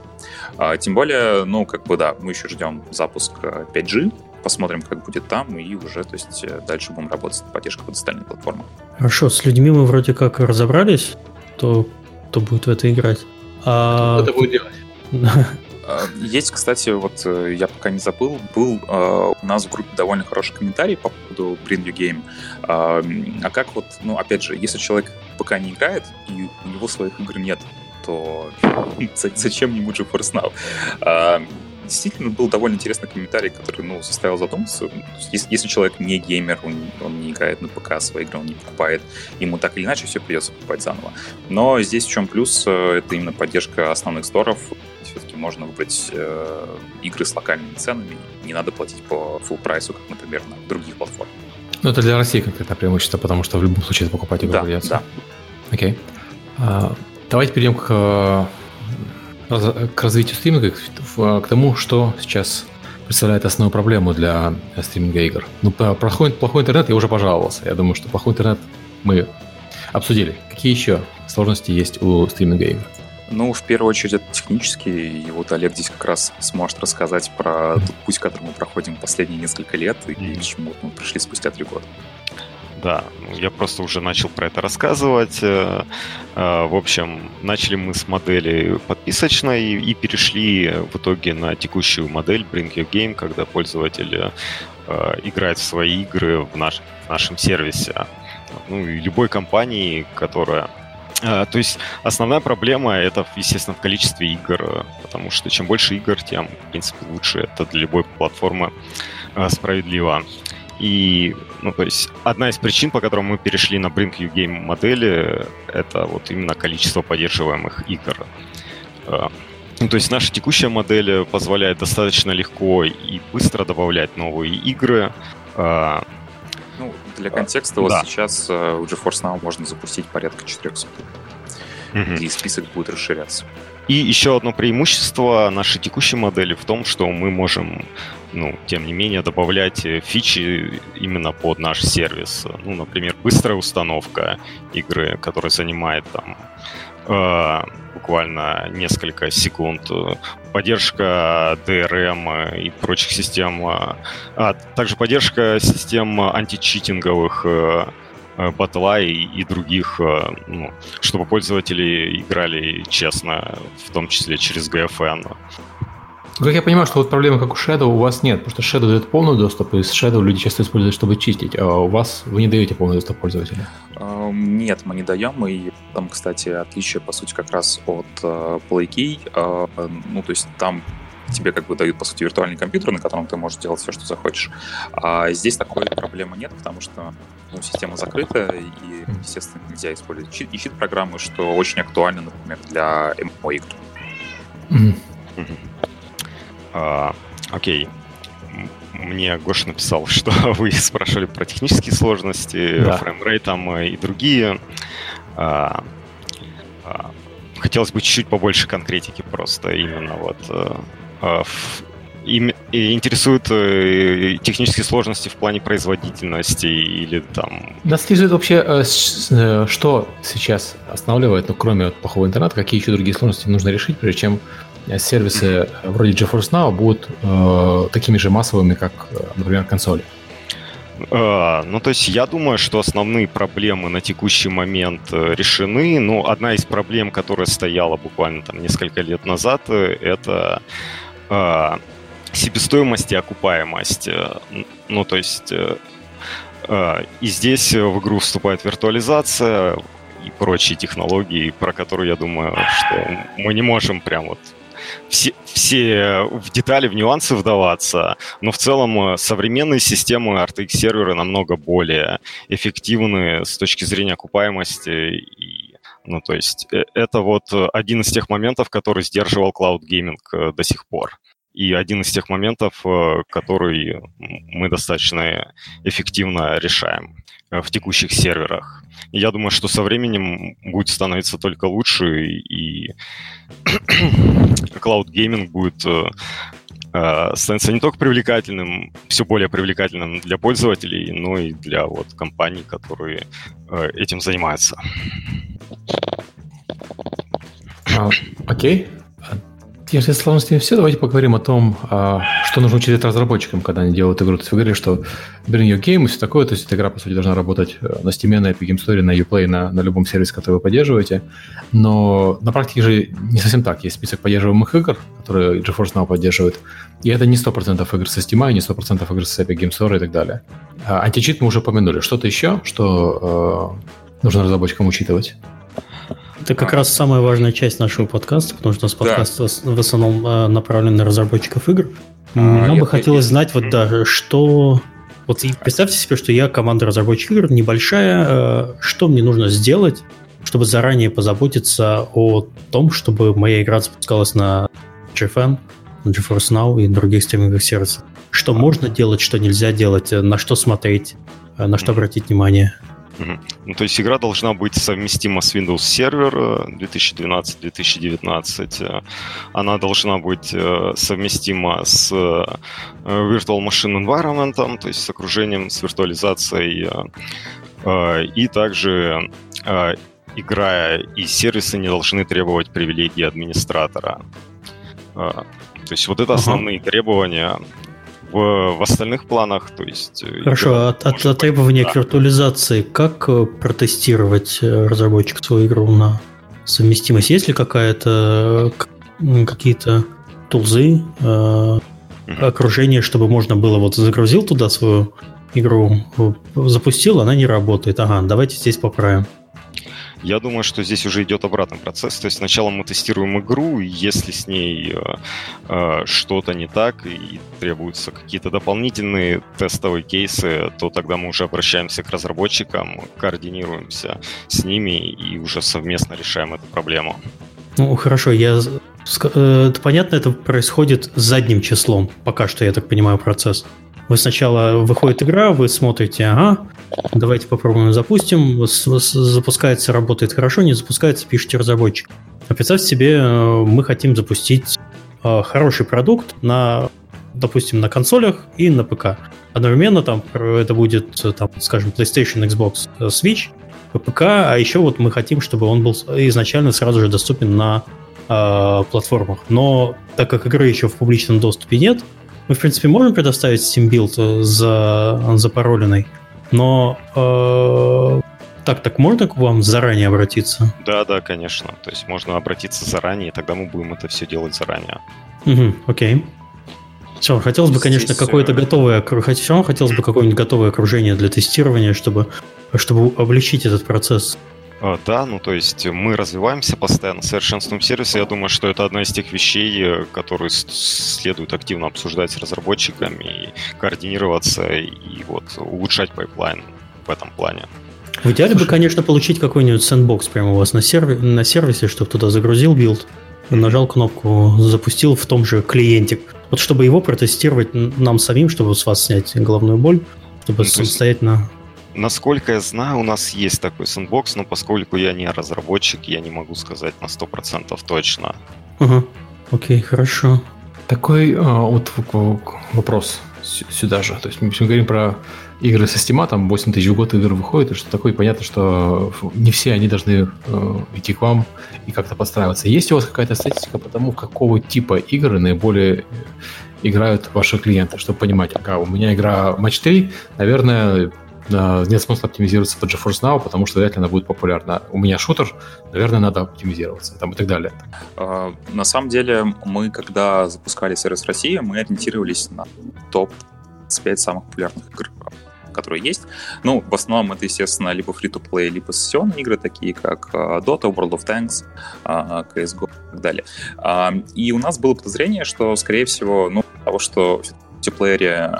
А, тем более, ну, как бы, да, мы еще ждем запуск 5G, посмотрим, как будет там, и уже, то есть, э, дальше будем работать с поддержкой под остальные платформы. Хорошо, с людьми мы вроде как разобрались, то, кто будет в это играть. А... Кто это будет делать? А, есть, кстати, вот э, я пока не забыл, был э, у нас в группе довольно хороший комментарий по поводу Bring You Game. Э, а как вот, ну, опять же, если человек пока не играет, и у него своих игр нет, то зачем ему GeForce Now? Э, действительно был довольно интересный комментарий, который, ну, заставил задуматься. Если, если человек не геймер, он, он не играет на ПК, свои игры он не покупает, ему так или иначе все придется покупать заново. Но здесь в чем плюс, э, это именно поддержка основных сторов. Все-таки можно выбрать э, игры с локальными ценами, не надо платить по full прайсу, как, например, на других платформах. Ну, это для России конкретно преимущество, потому что в любом случае покупать игру да, придется. Да. Окей. А, давайте перейдем к к развитию стриминга, к тому, что сейчас представляет основную проблему для стриминга игр. Ну, про плохой, плохой интернет я уже пожаловался. Я думаю, что плохой интернет мы обсудили. Какие еще сложности есть у стриминга игр? Ну, в первую очередь, это технический. И вот Олег здесь как раз сможет рассказать про тот путь, который мы проходим последние несколько лет и к чему мы пришли спустя три года. Да, ну, я просто уже начал про это рассказывать. Э, э, в общем, начали мы с модели подписочной и перешли в итоге на текущую модель Bring Your Game, когда пользователь э, играет в свои игры в, наш, в нашем сервисе. Ну и любой компании, которая то есть основная проблема это, естественно, в количестве игр, потому что чем больше игр, тем, в принципе, лучше это для любой платформы справедливо. И, ну, то есть, одна из причин, по которым мы перешли на Bring You Game модели, это вот именно количество поддерживаемых игр. А, ну, то есть наша текущая модель позволяет достаточно легко и быстро добавлять новые игры. А, ну, для контекста, вот да. сейчас э, у GeForce Now можно запустить порядка 400 игр. И список будет расширяться. И еще одно преимущество нашей текущей модели в том, что мы можем ну, тем не менее, добавлять э, фичи именно под наш сервис. Ну, например, быстрая установка игры, которая занимает там э, буквально несколько секунд, поддержка DRM и прочих систем, а также поддержка систем античитинговых э, батла и, и других, ну, чтобы пользователи играли честно, в том числе через GFN. Как я понимаю, что вот проблемы, как у Shadow, у вас нет, потому что Shadow дает полный доступ, и с Shadow люди часто используют, чтобы чистить, а у вас вы не даете полный доступ пользователя. Нет, мы не даем, и там, кстати, отличие, по сути, как раз от uh, PlayKey, uh, ну, то есть там тебе как бы дают, по сути, виртуальный компьютер, на котором ты можешь делать все, что захочешь. А здесь такой проблемы нет, потому что ну, система закрыта, и, естественно, нельзя использовать чит, и чит-программы, что очень актуально, например, для MMO-игр. Mm-hmm. А, окей. Мне Гоша написал, что вы спрашивали про технические сложности, да. frame rate там и другие. А, а, хотелось бы чуть-чуть побольше конкретики просто именно вот э, а, им, интересуют э, технические сложности в плане производительности или там... Нас интересует вообще, э, э, что сейчас останавливает, ну, кроме плохого интернета, какие еще другие сложности нужно решить, прежде чем сервисы вроде GeForce Now будут э, такими же массовыми, как, например, консоли? Ну, то есть я думаю, что основные проблемы на текущий момент решены. Ну, одна из проблем, которая стояла буквально там несколько лет назад, это себестоимость и окупаемость. Ну, то есть uh, и здесь в игру вступает виртуализация и прочие технологии, про которые я думаю, что мы не можем прям вот все, все в детали, в нюансы вдаваться, но в целом э, современные системы RTX сервера намного более эффективны с точки зрения окупаемости и ну, то есть э, это вот один из тех моментов, который сдерживал Cloud Gaming э, до сих пор. И один из тех моментов, который мы достаточно эффективно решаем в текущих серверах. Я думаю, что со временем будет становиться только лучше, и cloud gaming будет э, э, становиться не только привлекательным, все более привлекательным для пользователей, но и для вот компаний, которые э, этим занимаются. А, окей. Если с сложностями все, давайте поговорим о том, а, что нужно учитывать разработчикам, когда они делают игру. То есть вы говорили, что Bring Your Game и все такое, то есть эта игра, по сути, должна работать э, на Steam, на Epic Game Store, на Uplay, на, на любом сервисе, который вы поддерживаете. Но на практике же не совсем так. Есть список поддерживаемых игр, которые GeForce Now поддерживает, и это не 100% игр со Steam, и не 100% игр с Epic Game Store и так далее. А античит мы уже упомянули. Что-то еще, что э, нужно разработчикам учитывать? Это как а. раз самая важная часть нашего подкаста, потому что у нас подкаст да. в основном э, направлен на разработчиков игр. А, Нам бы хотелось знать, вот да, что... Вот представьте себе, что я команда разработчиков игр, небольшая. Э, что мне нужно сделать, чтобы заранее позаботиться о том, чтобы моя игра запускалась на GFN, на GeForce Now и других стриминговых сервисах? Что можно делать, что нельзя делать, на что смотреть, на что обратить внимание? Ну, то есть игра должна быть совместима с Windows Server 2012-2019. Э, Она должна быть э, совместима с э, Virtual Machine Environment, то есть с окружением, с виртуализацией. И также игра и сервисы не должны требовать привилегий администратора. То есть вот это основные uh-huh. требования в, в остальных планах, то есть... Э, Хорошо, от, от, от требования к виртуализации, как э, протестировать э, разработчик свою игру на совместимость? Есть ли какая-то какие-то тулзы, э, окружение, чтобы можно было вот загрузил туда свою игру, запустил, она не работает. Ага, давайте здесь поправим. Я думаю, что здесь уже идет обратный процесс. То есть сначала мы тестируем игру, и если с ней э, э, что-то не так и требуются какие-то дополнительные тестовые кейсы, то тогда мы уже обращаемся к разработчикам, координируемся с ними и уже совместно решаем эту проблему. Ну, хорошо, я... Э, понятно, это происходит задним числом, пока что, я так понимаю, процесс. Вы сначала выходит игра, вы смотрите, ага, давайте попробуем запустим, запускается, работает хорошо, не запускается, пишите разработчик. А представьте себе, э, мы хотим запустить э, хороший продукт на, допустим, на консолях и на ПК. Одновременно там это будет, там, скажем, PlayStation, Xbox, э, Switch, ПК, а еще вот мы хотим, чтобы он был изначально сразу же доступен на э, платформах. Но так как игры еще в публичном доступе нет, мы, в принципе, можем предоставить Steam Build за, запароленный, но э, Так, так можно к вам заранее обратиться? Да, да, конечно. То есть можно обратиться заранее, и тогда мы будем это все делать заранее. Угу, окей. Все, хотелось бы, конечно, какое-то готовое, все равно хотелось бы какое-нибудь готовое окружение для тестирования, чтобы, чтобы облегчить этот процесс. А, да, ну то есть мы развиваемся постоянно, совершенствуем сервисы. Я думаю, что это одна из тех вещей, э, которые следует активно обсуждать с разработчиками, и координироваться и вот улучшать pipeline в этом плане. В идеале Слушай. бы, конечно, получить какой-нибудь sandbox прямо у вас на, серви- на сервисе, чтобы туда загрузил билд, нажал кнопку, запустил в том же клиенте. Вот чтобы его протестировать нам самим, чтобы с вас снять головную боль, чтобы ну, самостоятельно Насколько я знаю, у нас есть такой sandbox, но поскольку я не разработчик, я не могу сказать на 100% точно. Ага, окей, хорошо. Такой а, вот вопрос сюда же. То есть мы говорим про игры со Steam, там 8 тысяч в год игр выходит, и что такое, понятно, что не все они должны э, идти к вам и как-то подстраиваться. Есть у вас какая-то статистика по тому, какого типа игры наиболее играют ваши клиенты, чтобы понимать, ага, у меня игра Match 3, наверное, нет смысла оптимизироваться под GeForce Now, потому что вряд ли она будет популярна. У меня шутер, наверное, надо оптимизироваться там и так далее. А, на самом деле, мы, когда запускали сервис России, мы ориентировались на топ-5 самых популярных игр которые есть. Ну, в основном это, естественно, либо free-to-play, либо сессионные игры, такие как а, Dota, World of Tanks, CSGO и так далее. И у нас было подозрение, что, скорее всего, ну, того, что в мультиплеере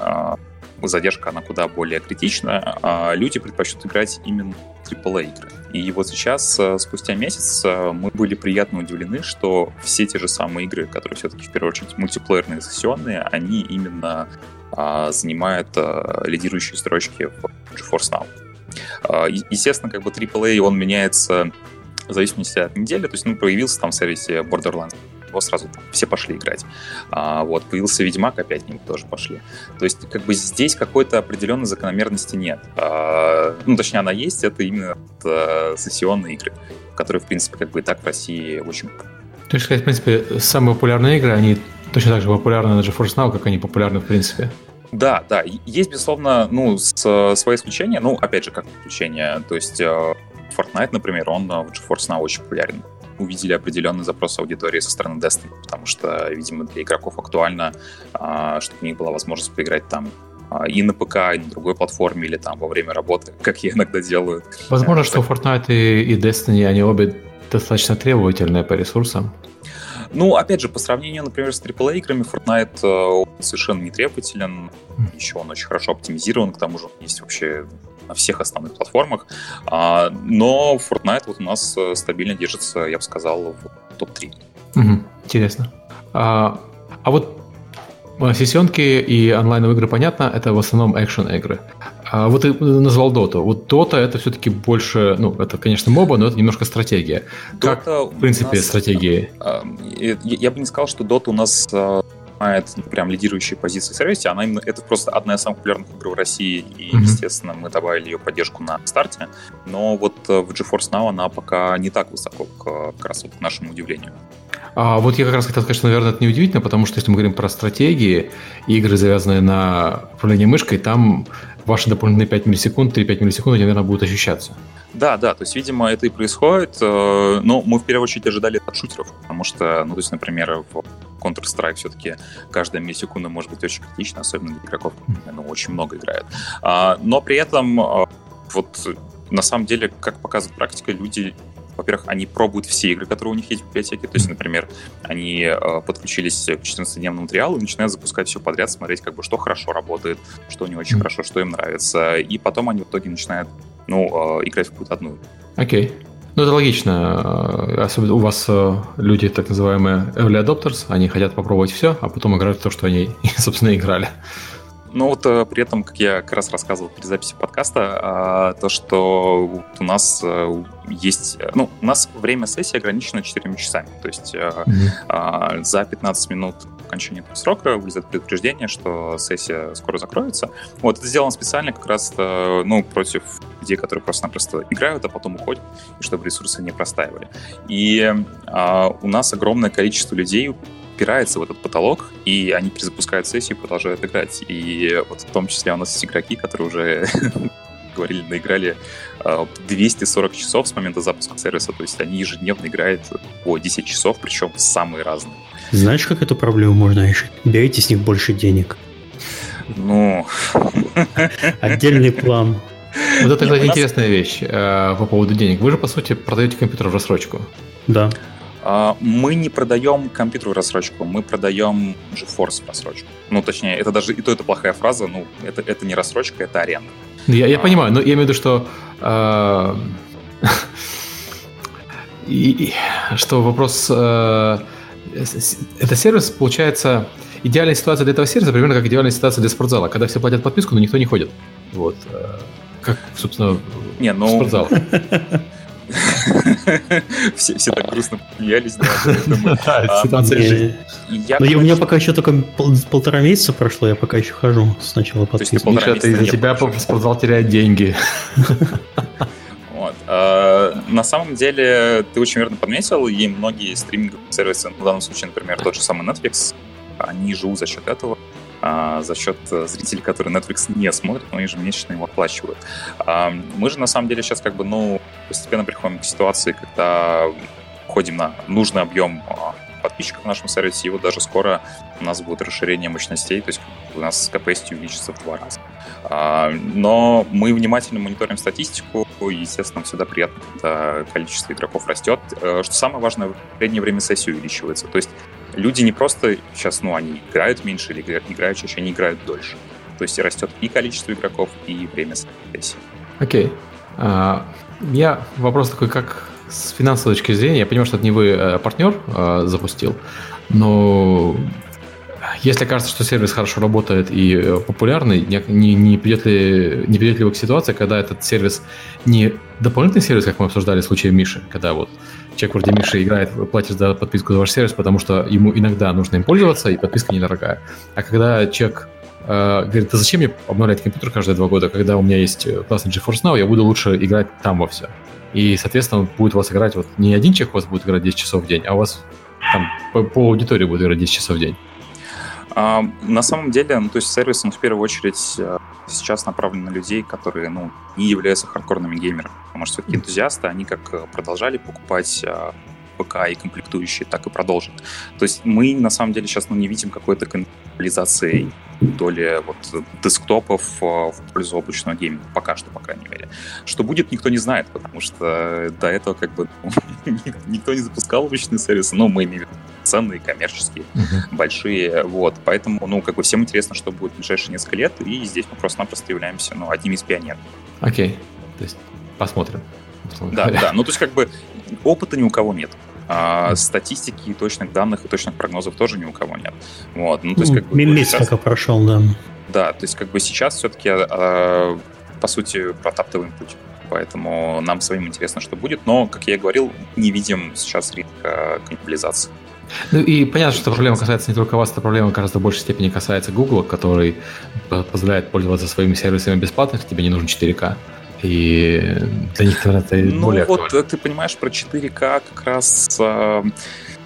задержка, она куда более критична, а люди предпочтут играть именно AAA игры. И вот сейчас, э, спустя месяц, э, мы были приятно удивлены, что все те же самые игры, которые все-таки в первую очередь мультиплеерные, сессионные, они именно а, занимают а, лидирующие строчки в GeForce Now. А, естественно, как бы AAA, он меняется в зависимости от недели, то есть, ну, появился там в сервисе Borderlands его сразу все пошли играть. А, вот, появился Ведьмак, опять ним тоже пошли. То есть, как бы здесь какой-то определенной закономерности нет. А, ну, точнее, она есть, это именно а, сессионные игры, которые, в принципе, как бы и так в России очень то есть, в принципе, самые популярные игры, они точно так же популярны на GeForce Now, как они популярны в принципе. Да, да, есть, безусловно, ну, с, свои исключения, ну, опять же, как исключение, то есть э, Fortnite, например, он в GeForce Now очень популярен увидели определенный запрос аудитории со стороны Destiny, потому что, видимо, для игроков актуально, а, чтобы у них была возможность поиграть там а, и на ПК, и на другой платформе, или там во время работы, как я иногда делаю. Возможно, что Fortnite и Destiny, они обе достаточно требовательные по ресурсам. Ну, опять же, по сравнению, например, с AAA играми, Fortnite э, совершенно не требователен. Еще он очень хорошо оптимизирован, к тому же есть вообще на всех основных платформах. А, но Fortnite вот у нас э, стабильно держится, я бы сказал, в топ-3. Угу, интересно. А, а вот э, сессионки и онлайновые игры, понятно, это в основном экшен-игры. А вот ты назвал Dota. Вот Dota это все-таки больше, ну, это, конечно, моба, но это немножко стратегия. Как, Dota в принципе, нас, стратегии? Я бы не сказал, что Dota у нас занимает прям лидирующие позиции в сервисе. Она именно, это просто одна из самых популярных игр в России, и, mm-hmm. естественно, мы добавили ее поддержку на старте. Но вот э, в GeForce Now она пока не так высоко, к, как раз вот к нашему удивлению. А вот я как раз хотел сказать, что, наверное, это неудивительно, потому что если мы говорим про стратегии, игры, завязанные на управлении мышкой, там ваши дополнительные 5 миллисекунд, 3-5 миллисекунд, наверное, будут ощущаться. Да, да, то есть, видимо, это и происходит, э, но мы в первую очередь ожидали от шутеров, потому что, ну, то есть, например, в Counter-Strike все-таки каждая миллисекунда может быть очень критична, особенно для игроков, ну, очень много играют. А, но при этом э, вот на самом деле, как показывает практика, люди во-первых, они пробуют все игры, которые у них есть в библиотеке. То есть, например, они э, подключились к 14-дневному материалу и начинают запускать все подряд, смотреть, как бы, что хорошо работает, что не очень mm-hmm. хорошо, что им нравится. И потом они в итоге начинают, ну, э, играть в какую-то одну. Окей. Okay. Ну, это логично. Особенно у вас э, люди, так называемые early adopters, они хотят попробовать все, а потом играют в то, что они, собственно, играли. Но вот э, при этом, как я как раз рассказывал при записи подкаста, а, то, что у нас э, есть... Ну, у нас время сессии ограничено 4 часами. То есть mm-hmm. за 15 минут окончания срока вылезет предупреждение, что сессия скоро закроется. Вот, это сделано специально как раз, ну, против людей, которые просто-напросто играют, а потом уходят, чтобы ресурсы не простаивали. И а, у нас огромное количество людей упирается в этот потолок, и они перезапускают сессию и продолжают играть. И вот в том числе у нас есть игроки, которые уже говорили, наиграли 240 часов с момента запуска сервиса. То есть они ежедневно играют по 10 часов, причем самые разные. Знаешь, как эту проблему можно решить? Берите с них больше денег. Ну... Отдельный план. Вот это, кстати, интересная вещь э, по поводу денег. Вы же, по сути, продаете компьютер в рассрочку. Да. А, мы не продаем компьютер в рассрочку, мы продаем GeForce в рассрочку. Ну, точнее, это даже и то, это плохая фраза, ну, это, это не рассрочка, это аренда. Я, я а... понимаю, но я имею в виду, что э, и, что вопрос э, это сервис, получается, идеальная ситуация для этого сервиса примерно как идеальная ситуация для спортзала, когда все платят подписку, но никто не ходит. Вот. Э, как, собственно, не, ну... спортзал. все, все так грустно смеялись. Да, а, ситуация жизни. Ну, у меня пока еще только полтора месяца прошло, я пока еще хожу сначала подписку. Миша, это из-за тебя спортзал теряет деньги. А, на самом деле, ты очень верно подметил, и многие стриминговые сервисы, в данном случае, например, тот же самый Netflix, они живут за счет этого а, за счет э, зрителей, которые Netflix не смотрят, но ежемесячно его оплачивают. А, мы же на самом деле сейчас как бы, ну, постепенно приходим к ситуации, когда ходим на нужный объем подписчиков в нашем сервисе, и вот даже скоро у нас будет расширение мощностей, то есть у нас capacity увеличится в два раза. Но мы внимательно мониторим статистику, и, естественно, всегда приятно, когда количество игроков растет. Э, что самое важное, в среднее время сессии увеличивается. То есть люди не просто сейчас, ну, они играют меньше или играют чаще, они играют дольше. То есть растет и количество игроков, и время сессии. Окей. Okay. Uh, я вопрос такой, как с финансовой точки зрения, я понимаю, что это не вы а партнер а, запустил, но если кажется, что сервис хорошо работает и э, популярный, не, не, не, придет ли, не придет ли вы к ситуации, когда этот сервис не дополнительный сервис, как мы обсуждали в случае Миши, когда вот человек вроде Миши играет, платит за подписку за ваш сервис, потому что ему иногда нужно им пользоваться, и подписка недорогая. А когда человек э, говорит, да зачем мне обновлять компьютер каждые два года, когда у меня есть классный GeForce Now, я буду лучше играть там во все. И, соответственно, будет у вас играть, вот не один человек у вас будет играть 10 часов в день, а у вас там по, по аудитории будет играть 10 часов в день. А, на самом деле, ну, то есть сервис, он в первую очередь э, сейчас направлен на людей, которые, ну, не являются хардкорными геймерами. Потому что все-таки энтузиасты, они как э, продолжали покупать э, ПК и комплектующие, так и продолжат. То есть мы, на самом деле, сейчас ну, не видим какой-то каннибализации доли вот, десктопов в пользу облачного гейминга. Пока что, по крайней мере. Что будет, никто не знает, потому что до этого как бы никто не запускал облачные сервисы, но мы имеем ценные, коммерческие, uh-huh. большие, вот, поэтому, ну, как бы всем интересно, что будет в ближайшие несколько лет, и здесь мы просто-напросто являемся, ну, одним из пионеров. Окей, okay. то есть посмотрим. Да, да, ну, то есть как бы опыта ни у кого нет. А статистики точных данных и точных прогнозов тоже ни у кого нет. Вот, ну, то есть, как бы, Месяц сейчас... пока прошел, да. Да, то есть как бы сейчас все-таки, а, по сути, протаптываем путь. Поэтому нам своим интересно, что будет. Но, как я и говорил, не видим сейчас риска каннибализации. Ну и понятно, что проблема касается не только вас, эта проблема гораздо большей степени касается Google, который позволяет пользоваться своими сервисами бесплатно, если тебе не нужен 4К. И для них это ну, более вот актуально. ты понимаешь, про 4К как раз, э,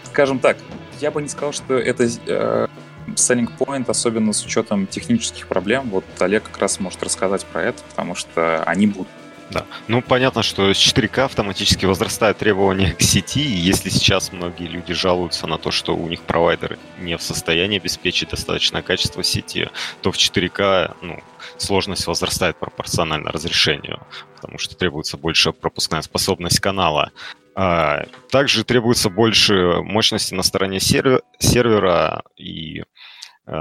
скажем так, я бы не сказал, что это э, selling point, особенно с учетом технических проблем. Вот Олег как раз может рассказать про это, потому что они будут да. Ну, понятно, что с 4К автоматически возрастают требования к сети, и если сейчас многие люди жалуются на то, что у них провайдер не в состоянии обеспечить достаточное качество сети, то в 4К ну, сложность возрастает пропорционально разрешению, потому что требуется больше пропускная способность канала. А, также требуется больше мощности на стороне сервера и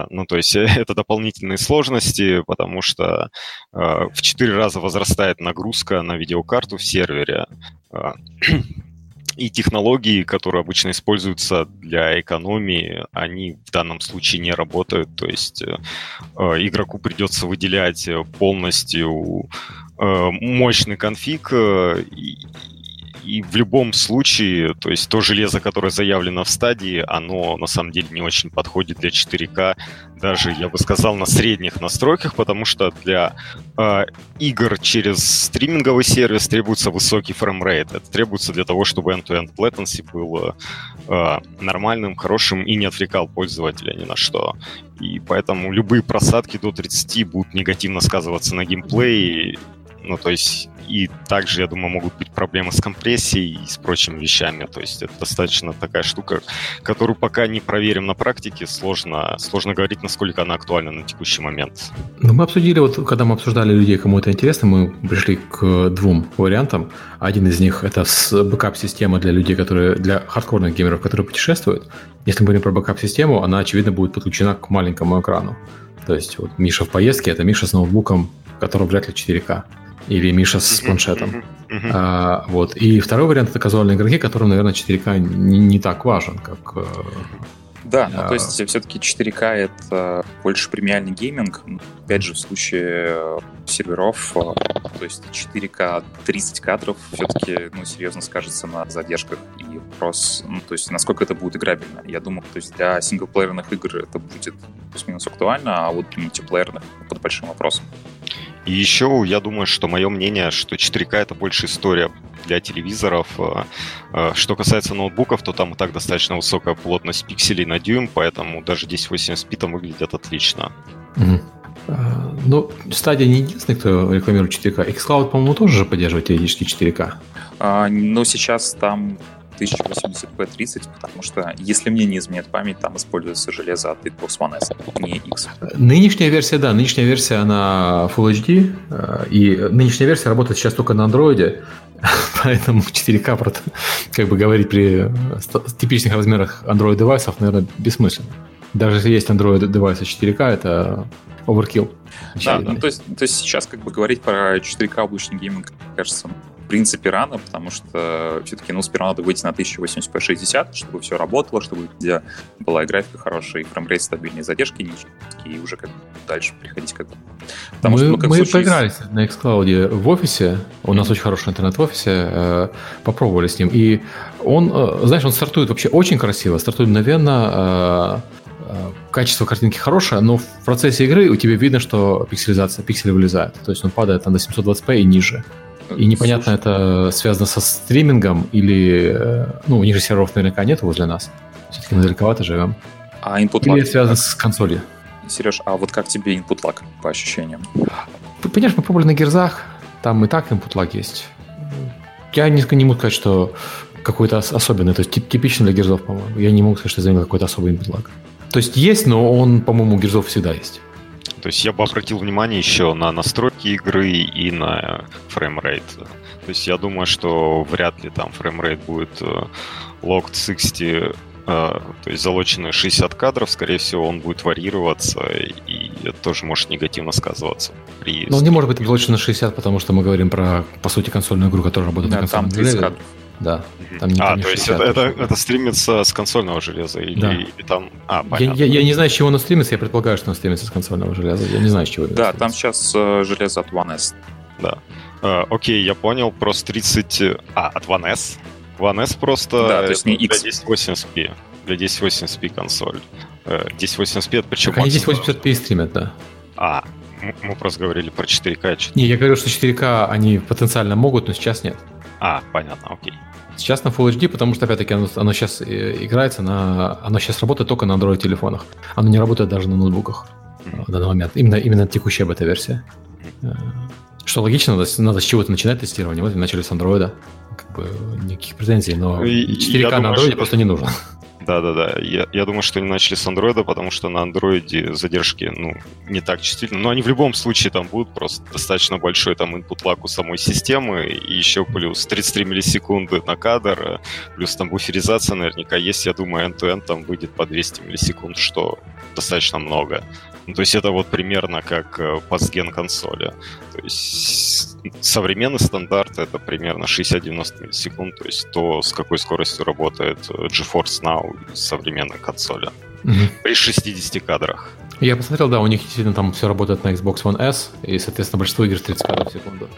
ну, то есть это дополнительные сложности, потому что э, в 4 раза возрастает нагрузка на видеокарту в сервере. Э, и технологии, которые обычно используются для экономии, они в данном случае не работают. То есть э, игроку придется выделять полностью э, мощный конфиг э, и в любом случае, то есть то железо, которое заявлено в стадии, оно на самом деле не очень подходит для 4К, даже, я бы сказал, на средних настройках, потому что для э, игр через стриминговый сервис требуется высокий frame rate. Это требуется для того, чтобы end-to-end latency был э, нормальным, хорошим и не отвлекал пользователя ни на что. И поэтому любые просадки до 30 будут негативно сказываться на геймплее, Ну, то есть и также, я думаю, могут быть проблемы с компрессией и с прочими вещами. То есть это достаточно такая штука, которую пока не проверим на практике, сложно, сложно говорить, насколько она актуальна на текущий момент. Ну, мы обсудили, вот когда мы обсуждали людей, кому это интересно, мы пришли к двум вариантам. Один из них это бэкап-система для людей, которые для хардкорных геймеров, которые путешествуют. Если мы говорим про бэкап-систему, она, очевидно, будет подключена к маленькому экрану. То есть вот Миша в поездке, это Миша с ноутбуком, который вряд ли 4К или Миша с планшетом. А, вот. И второй вариант это казуальные игроки, которым, наверное, 4К не, не так важен, как... Э, да, ну, то есть все-таки 4К это больше премиальный гейминг. Опять же, в случае э, серверов, э, то есть 4К 30 кадров все-таки ну, серьезно скажется на задержках. И вопрос, ну, то есть насколько это будет играбельно. Я думаю, то есть для синглплеерных игр это будет плюс-минус актуально, а вот для мультиплеерных под большим вопросом. И еще я думаю, что мое мнение, что 4К это больше история для телевизоров. Э, э, что касается ноутбуков, то там и так достаточно высокая плотность пикселей на дюйм, поэтому даже 1080p там выглядят отлично. Угу. Ну, стадия не единственный, кто рекламирует 4К. xCloud, по-моему, тоже же поддерживает теоретически 4К. А, но сейчас там 1080p30, потому что, если мне не изменяет память, там используется железо от Xbox One S, не X. Нынешняя версия, да, нынешняя версия, она Full HD, э, и нынешняя версия работает сейчас только на Android, поэтому 4К, как бы говорить при типичных размерах Android девайсов, наверное, бессмысленно. Даже если есть Android девайсы 4К, это overkill. Да, ну, то, есть, то есть сейчас как бы говорить про 4К обычный гейминг, кажется, в принципе, рано, потому что все-таки, ну, сперва надо выйти на 1080p 60, чтобы все работало, чтобы где была и графика хорошая, и frame rate стабильный, задержки низкие, и уже как дальше приходить как бы. Потому мы что, ну, как мы случае... поигрались на xCloud в офисе, у нас mm-hmm. очень хороший интернет в офисе, э, попробовали с ним, и он, э, знаешь, он стартует вообще очень красиво, стартует мгновенно, э, качество картинки хорошее, но в процессе игры у тебя видно, что пикселизация, пиксели вылезают. То есть он падает там, до 720p и ниже. И непонятно, Слушай. это связано со стримингом или... Э, ну, у них же серверов наверняка нет возле нас. Все-таки мы далековато живем. А input Или это связано с консолью. Сереж, а вот как тебе input lag по ощущениям? Понимаешь, мы пробовали на Gears'ах, там и так input lag есть. Я не, не могу сказать, что какой-то особенный, то есть типичный для Gears'ов, по-моему. Я не могу сказать, что за ним какой-то особый input lag. То есть есть, но он, по-моему, у Gears'ов всегда есть. То есть я бы обратил внимание еще на настройки игры и на frame rate. То есть я думаю, что вряд ли там frame rate будет э, locked 60, э, то есть залоченные 60 кадров, скорее всего, он будет варьироваться, и это тоже может негативно сказываться. При... Но он не может быть залочен на 60, потому что мы говорим про, по сути, консольную игру, которая работает да, на консольном там 30 кадров. Да. Там не, а, там то есть это, это, это стримится с консольного железа? Или, да. или там... А, понятно. Я, я, я не знаю, с чего оно стримится, я предполагаю, что оно стримится с консольного железа. Я не знаю, с чего. Да, там сейчас э, железо от One S. Да. Э, окей, я понял, просто 30... А, от One S? One S просто... Да, то есть не X. Для 1080p. Для 1080p консоль. 1080p э, это причем... Так они 1080p стримят, да. А, мы просто говорили про 4К. Не, я говорю, что 4К они потенциально могут, но сейчас нет. А, понятно, окей. Сейчас на Full HD, потому что, опять-таки, оно, оно сейчас э, играется на... Оно сейчас работает только на Android-телефонах. Оно не работает даже на ноутбуках mm-hmm. в данный момент. Именно, именно текущая бета-версия. Mm-hmm. Что логично, надо, надо с чего-то начинать тестирование. Вот начали с Android. Как бы никаких претензий, но 4К на Android что... просто не нужно. Да-да-да. Я, я думаю, что они начали с андроида, потому что на андроиде задержки, ну, не так чувствительны. Но они в любом случае там будут просто достаточно большой там input lag у самой системы, и еще плюс 33 миллисекунды на кадр, плюс там буферизация наверняка есть, я думаю, end-to-end там выйдет по 200 миллисекунд, что достаточно много. Ну, то есть это вот примерно как э, постген консоли. То есть современный стандарт это примерно 60-90 миллисекунд, то есть то, с какой скоростью работает э, GeForce Now современной консоли. Угу. При 60 кадрах. Я посмотрел, да, у них действительно там все работает на Xbox One S, и, соответственно, большинство игр 30 кадров в секунду.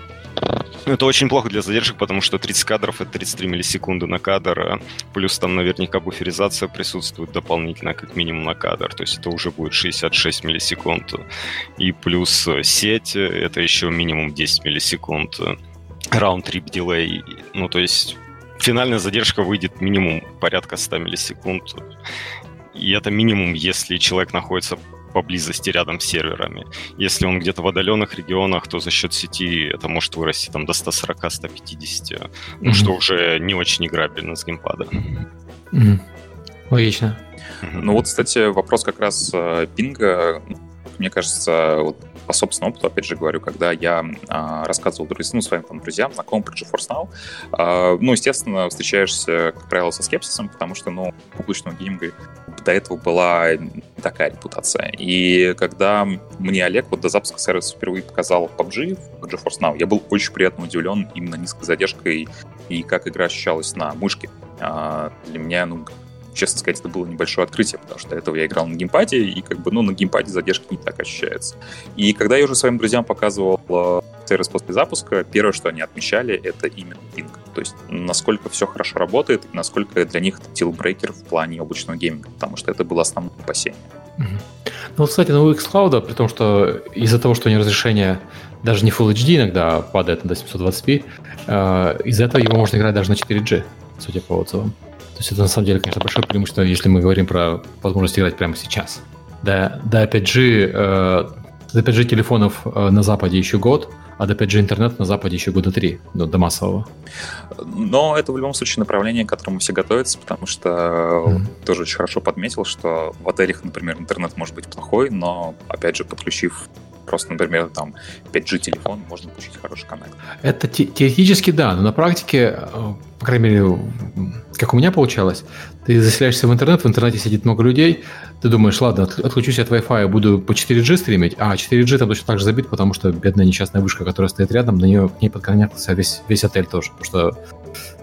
Ну, это очень плохо для задержек, потому что 30 кадров — это 33 миллисекунды на кадр, а плюс там наверняка буферизация присутствует дополнительно, как минимум на кадр, то есть это уже будет 66 миллисекунд. И плюс э, сеть — это еще минимум 10 миллисекунд. Раунд-трип дилей, ну, то есть финальная задержка выйдет минимум порядка 100 миллисекунд. И это минимум, если человек находится поблизости рядом с серверами. Если он где-то в отдаленных регионах, то за счет сети это может вырасти там до 140-150, mm-hmm. ну, что уже не очень играбельно с геймпада. Mm-hmm. Логично. Ну вот, кстати, вопрос как раз э, пинга. Мне кажется, вот по собственному опыту, опять же говорю, когда я а, рассказывал ну, своим там, друзьям, знакомым про GeForce Now, а, ну, естественно, встречаешься, как правило, со скепсисом, потому что, ну, у облачного гейминга до этого была такая репутация. И когда мне Олег вот до запуска сервиса впервые показал PUBG в GeForce Now, я был очень приятно удивлен именно низкой задержкой и как игра ощущалась на мышке. А, для меня, ну, честно сказать, это было небольшое открытие, потому что до этого я играл на геймпаде, и как бы, ну, на геймпаде задержка не так ощущается. И когда я уже своим друзьям показывал э, сервис после запуска, первое, что они отмечали, это именно пинг. То есть, насколько все хорошо работает, и насколько для них это тилбрейкер в плане облачного гейминга, потому что это было основное опасение. Ну, вот, кстати, ну, xCloud, при том, что из-за того, что у него разрешение даже не Full HD иногда падает на 720p, э, из-за этого его можно играть даже на 4G, судя по отзывам. То есть это на самом деле, конечно, большое преимущество, если мы говорим про возможность играть прямо сейчас. До, до 5G, э, до 5G телефонов э, на Западе еще год, а до 5G интернет на Западе еще года три, ну, до массового. Но это в любом случае направление, к которому все готовятся, потому что mm-hmm. тоже очень хорошо подметил, что в отелях, например, интернет может быть плохой, но, опять же, подключив просто, например, там 5G телефон, можно получить хороший коннект. Это те- теоретически да, но на практике, э, по крайней мере, как у меня получалось, ты заселяешься в интернет, в интернете сидит много людей, ты думаешь, ладно, отключусь от Wi-Fi, буду по 4G стримить, а 4G там точно так же забит, потому что бедная несчастная вышка, которая стоит рядом, на нее к ней подконнектился весь, весь отель тоже, потому что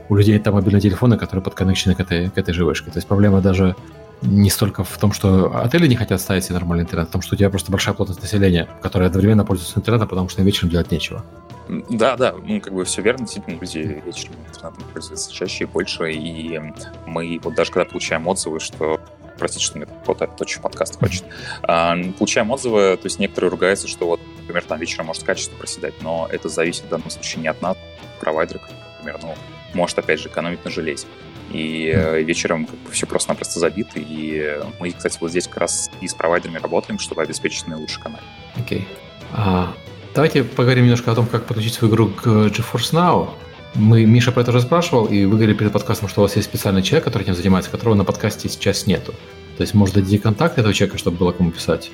у людей там мобильные телефоны, которые подконнекчены к этой, к этой же вышке. То есть проблема даже не столько в том, что отели не хотят ставить себе нормальный интернет, а в том, что у тебя просто большая плотность населения, которая одновременно пользуется интернетом, потому что им вечером делать нечего. Да, да, ну как бы все верно, действительно, люди вечером интернетом пользуются чаще и больше, и мы вот даже когда получаем отзывы, что простите, что мне кто-то очень подкаст хочет. А, получаем отзывы, то есть некоторые ругаются, что вот, например, там вечером может качество проседать, но это зависит в данном случае не от нас, провайдера, например, ну, может, опять же, экономить на железе и э, вечером как бы все просто-напросто забито, и мы, кстати, вот здесь как раз и с провайдерами работаем, чтобы обеспечить наилучший канал. Окей. Okay. А, давайте поговорим немножко о том, как подключить свою игру к GeForce Now. Мы, Миша про это уже спрашивал, и вы говорили перед подкастом, что у вас есть специальный человек, который этим занимается, которого на подкасте сейчас нету. То есть, может, дадите контакт этого человека, чтобы было кому писать?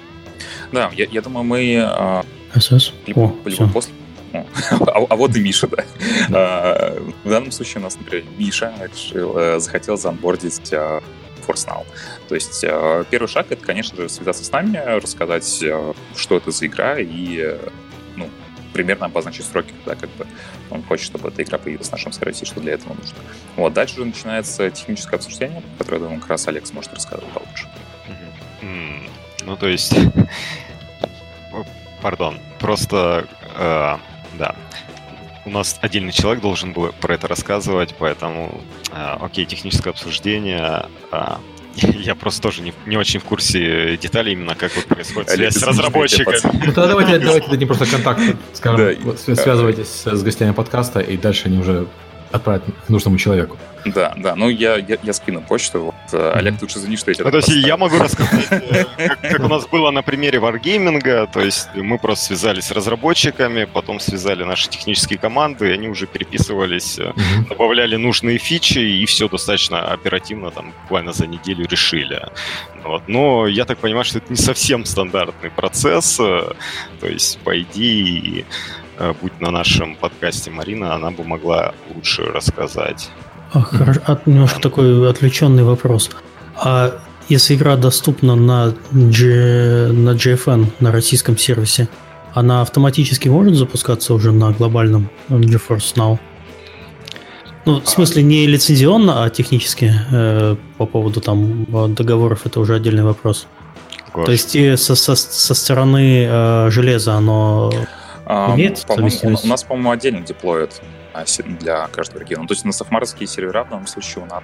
Да, я, я думаю, мы... СС? Либо, О, либо после, а, а вот и Миша, да. А, в данном случае у нас, например, Миша решил, э, захотел заонбордить а, Force Now. То есть э, первый шаг — это, конечно же, связаться с нами, рассказать, э, что это за игра и примерно обозначить сроки, когда как бы он хочет, чтобы эта игра появилась в нашем сервисе, что для этого нужно. Вот, дальше уже начинается техническое обсуждение, которое, я думаю, как раз Олег сможет рассказать получше. Ну, то есть... Пардон, просто да. У нас отдельный человек должен был про это рассказывать, поэтому, э, окей, техническое обсуждение. Э, я просто тоже не, не очень в курсе деталей именно, как вот происходит связь с разработчиком. Ну тогда давайте, давайте дадим просто контакт, скажем, да. вот, связывайтесь с гостями подкаста, и дальше они уже отправят к нужному человеку. Да, да, ну я, я, я скину почту. Вот, mm-hmm. Олег, лучше извини, что я тебя ну, То есть я могу рассказать, э, как, как у нас было на примере Wargaming, то есть мы просто связались с разработчиками, потом связали наши технические команды, и они уже переписывались, mm-hmm. добавляли нужные фичи, и все достаточно оперативно, там, буквально за неделю решили. Вот. Но я так понимаю, что это не совсем стандартный процесс, то есть, по идее, будь на нашем подкасте Марина, она бы могла лучше рассказать. А, хорошо. А, немножко такой отвлеченный вопрос. А если игра доступна на, G, на GFN, на российском сервисе, она автоматически может запускаться уже на глобальном GeForce Now? Ну, в смысле, не лицензионно, а технически э, по поводу там договоров это уже отдельный вопрос. Gosh. То есть и со, со, со стороны э, железа оно а, имеет по у нас, по-моему, отдельно деплоят для каждого региона. То есть на софмаровские сервера в данном случае у нас...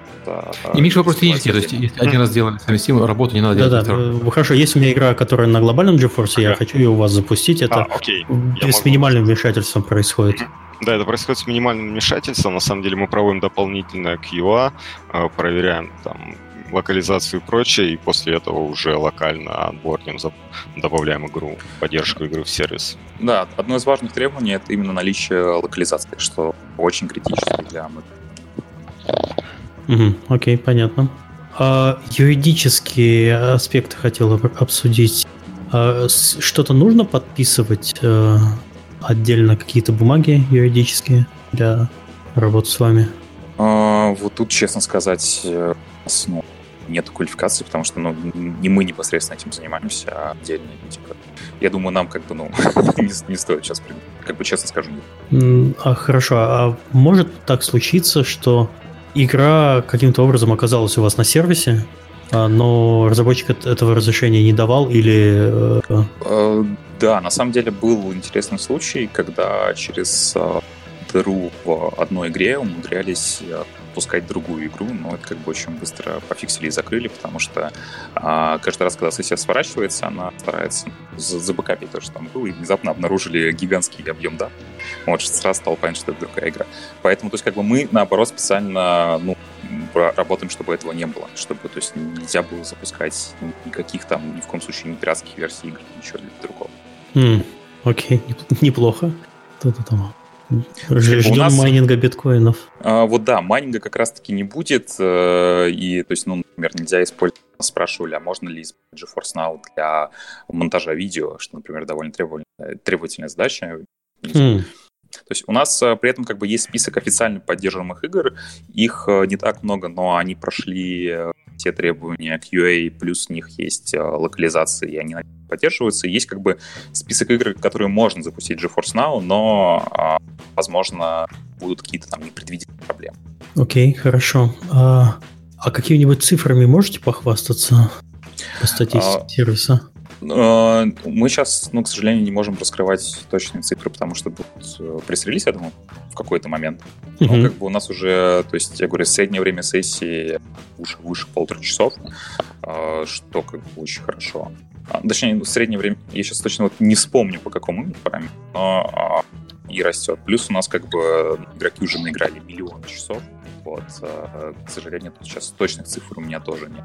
Не меньше вопрос технический, то есть если один раз сделали совместимую работу, не надо делать Да-да, э, хорошо, есть у меня игра, которая на глобальном GeForce, ага. я хочу ее у вас запустить, это а, окей. с минимальным вмешательством происходит. Да, это происходит с минимальным вмешательством. На самом деле мы проводим дополнительное QA, э, проверяем там локализацию и прочее, и после этого уже локально анбордим добавляем игру, поддержку игры в сервис. Да, одно из важных требований это именно наличие локализации, что очень критично для мы. Угу, окей, понятно. А, юридические аспекты хотел обсудить. А, что-то нужно подписывать а, отдельно, какие-то бумаги юридические для работы с вами? А, вот тут, честно сказать, ну, нет квалификации, потому что ну, не мы непосредственно этим занимаемся, а отдельные типа. Я думаю, нам как бы, ну, не, не стоит сейчас, как бы честно скажу. Нет. А, хорошо, а может так случиться, что игра каким-то образом оказалась у вас на сервисе, а, но разработчик этого разрешения не давал или... Э, э, да, на самом деле был интересный случай, когда через дыру в одной игре умудрялись э, пускать другую игру, но это как бы очень быстро пофиксили и закрыли, потому что а, каждый раз, когда сессия сворачивается, она старается забэкапить то, что там было, и внезапно обнаружили гигантский объем да. Вот, сразу стало понятно, что это другая игра. Поэтому, то есть, как бы мы, наоборот, специально, ну, работаем, чтобы этого не было, чтобы, то есть, нельзя было запускать никаких там, ни в коем случае, не пиратских версий игр, ничего другого. Mm, окей, неплохо. Кто-то там Ждем нас... майнинга биткоинов. А, вот да, майнинга как раз-таки не будет. Э, и, то есть, ну, например, нельзя использовать спрашивали, а можно ли использовать GeForce Now для монтажа видео, что, например, довольно требовательная, требовательная задача. Mm. То есть у нас э, при этом как бы есть список официально поддерживаемых игр, их э, не так много, но они прошли все требования QA, плюс у них есть локализация, и они поддерживаются. Есть как бы список игр, которые можно запустить GeForce Now, но, а, возможно, будут какие-то там непредвиденные проблемы. Окей, okay, хорошо. А, а какими-нибудь цифрами можете похвастаться по статистике а, сервиса? Мы сейчас, ну, к сожалению, не можем раскрывать точные цифры, потому что будут э, пресс-релиз, я думаю, в какой-то момент. Но uh-huh. как бы у нас уже, то есть, я говорю, среднее время сессии выше, выше полутора часов, а, что как бы очень хорошо. А, точнее, в среднее время, я сейчас точно вот не вспомню, по какому именно параметру, но а, и растет. Плюс у нас как бы игроки уже наиграли миллион часов. Вот. А, к сожалению, тут сейчас точных цифр у меня тоже нет.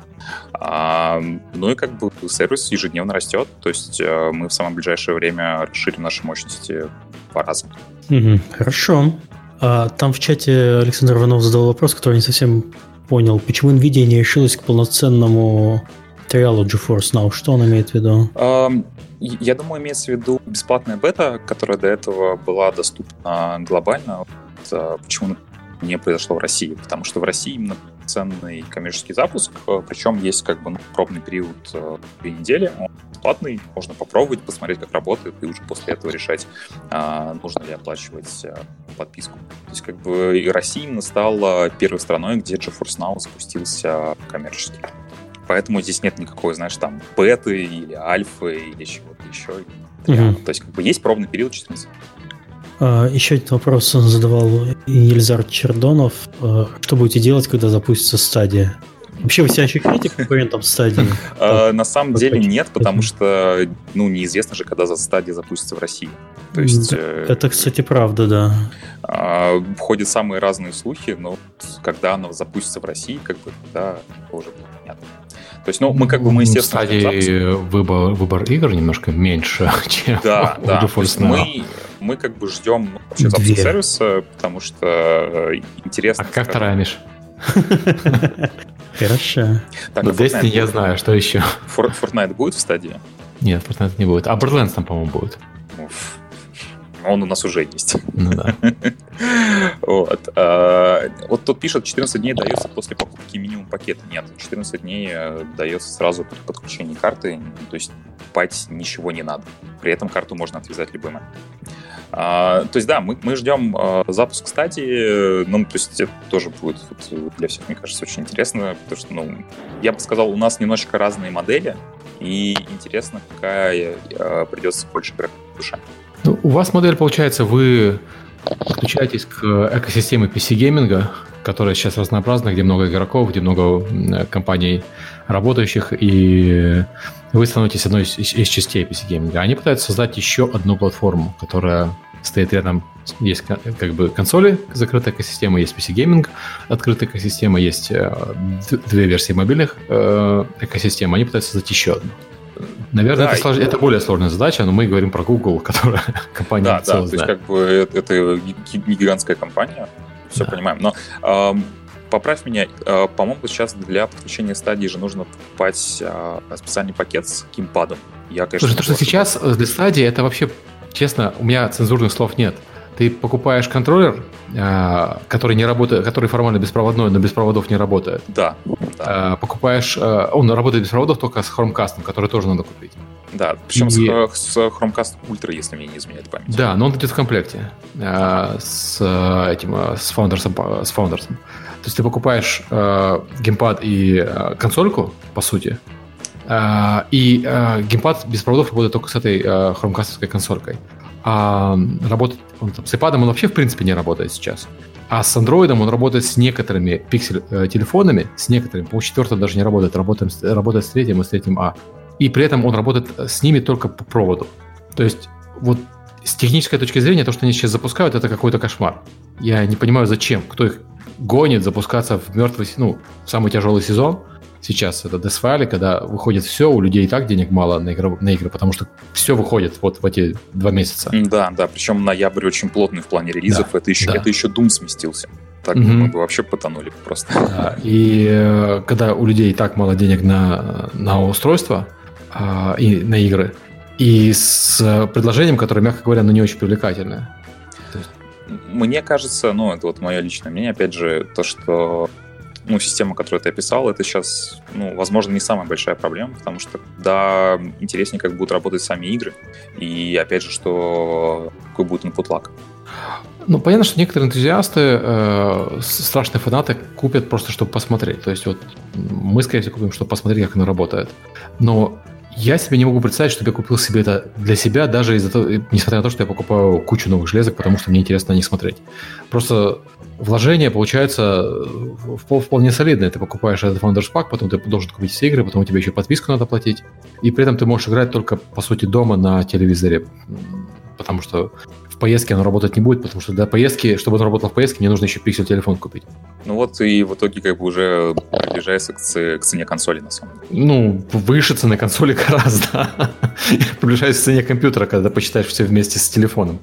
А, ну и как бы сервис ежедневно растет. То есть а, мы в самое ближайшее время расширим наши мощности два раза. Угу, хорошо. А, там в чате Александр Иванов задал вопрос, который не совсем понял. Почему NVIDIA не решилась к полноценному триалу GeForce Now? Что он имеет в виду? Um, я думаю, имеется в виду бесплатная бета, которая до этого была доступна глобально. А, почему не произошло в России? Потому что в России именно ценный коммерческий запуск, а, причем есть как бы ну, пробный период а, две недели, он бесплатный, можно попробовать, посмотреть, как работает, и уже после этого решать, нужно ли оплачивать подписку. То есть как бы и Россия именно стала первой страной, где GeForce Now запустился коммерчески. Поэтому здесь нет никакой, знаешь, там, беты или альфы или чего-то еще. Угу. То есть, как бы есть пробный период 14. А, еще один вопрос задавал Ельзар Чердонов. А, что будете делать, когда запустится стадия? Вообще вы себя ощущаете конкурентом стадии? А, на самом деле нет, потому что ну, неизвестно же, когда за стадия запустится в России. То есть, э, Это, кстати, правда, да. А, ходят самые разные слухи, но когда она запустится в России, как бы, да, уже понятно. То есть, ну, мы как бы, мы, естественно... стадии выбор, выбор игр немножко меньше, чем да, у да. мы, мы как бы ждем ну, вообще запуск сервиса, потому что э, интересно... А как вторая, Миш? Хорошо. Так, ну, Destiny я знаю, что еще? Fortnite будет в стадии? Нет, Fortnite не будет. А Borderlands там, по-моему, будет. Он у нас уже есть. Ну да. вот. А, вот тут пишет, 14 дней дается после покупки минимум пакета. Нет, 14 дней э, дается сразу при подключении карты, то есть покупать ничего не надо. При этом карту можно отвязать момент. А, то есть, да, мы, мы ждем а, запуск стадии, ну, то есть это тоже будет вот, для всех, мне кажется, очень интересно, потому что, ну, я бы сказал, у нас немножечко разные модели, и интересно, какая а, придется больше игроков душа. Ну, у вас модель, получается, вы подключаетесь к экосистеме PC-гейминга, которая сейчас разнообразна, где много игроков, где много компаний работающих, и вы становитесь одной из, из частей PC гейминга. Они пытаются создать еще одну платформу, которая стоит рядом, есть как бы консоли, закрытая экосистема, есть PC-гейминг, открытая экосистема, есть э, две версии мобильных э, экосистем, они пытаются создать еще одну. Наверное, да, это, слож... это более сложная задача, но мы говорим про Google, которая компания Да, да, то есть как бы это, не гигантская компания, все да. понимаем. Но эм, поправь меня, э, по-моему, сейчас для подключения стадии же нужно покупать э, специальный пакет с геймпадом. Я, конечно, Слушай, то, что сейчас для стадии, это вообще, честно, у меня цензурных слов нет. Ты покупаешь контроллер, э, который не работает, который формально беспроводной, но без проводов не работает. Да. да. Э, покупаешь, э, он работает без проводов только с Chromecast, который тоже надо купить. Да, причем и... с, с Chromecast Ultra, если мне не изменяет память. Да, но он идет в комплекте с этим, с Founders, с Founders. То есть ты покупаешь геймпад и консольку, по сути, и геймпад без проводов работает только с этой Chromecast консолькой. А работать он, там, с iPad он вообще в принципе не работает сейчас. А с Android он работает с некоторыми пиксель-телефонами, с некоторыми, по четвертым даже не работает, работает, работает с третьим и с третьим А. И при этом он работает с ними только по проводу. То есть вот с технической точки зрения то, что они сейчас запускают, это какой-то кошмар. Я не понимаю, зачем. Кто их гонит запускаться в мертвый, ну, в самый тяжелый сезон, сейчас это Death Valley, когда выходит все, у людей и так денег мало на игры, на игры, потому что все выходит вот в эти два месяца. Да, да, причем ноябрь очень плотный в плане релизов, да, это, еще, да. это еще Doom сместился. Так угу. мы бы вообще потонули просто. Да, и э, когда у людей и так мало денег на, на устройство э, и на игры, и с предложением, которое, мягко говоря, ну не очень привлекательное. Мне кажется, ну, это вот мое личное мнение, опять же, то, что ну, система, которую ты описал, это сейчас, ну, возможно, не самая большая проблема, потому что, да, интереснее, как будут работать сами игры, и, опять же, что какой будет input lag. Ну, понятно, что некоторые энтузиасты, э, страшные фанаты, купят просто, чтобы посмотреть. То есть вот мы, скорее всего, купим, чтобы посмотреть, как оно работает. Но я себе не могу представить, чтобы я купил себе это для себя, даже из-за того, несмотря на то, что я покупаю кучу новых железок, потому что мне интересно на них смотреть. Просто вложение получается э, вполне солидное. Ты покупаешь этот Founders Pack, потом ты должен купить все игры, потом тебе еще подписку надо платить. И при этом ты можешь играть только, по сути, дома на телевизоре. Потому что поездке оно работать не будет, потому что для поездки, чтобы оно работало в поездке, мне нужно еще пиксель телефон купить. Ну вот и в итоге как бы уже приближается к, к цене консоли, на самом деле. Ну, выше цены консоли гораздо. Приближается к цене компьютера, когда посчитаешь все вместе с телефоном.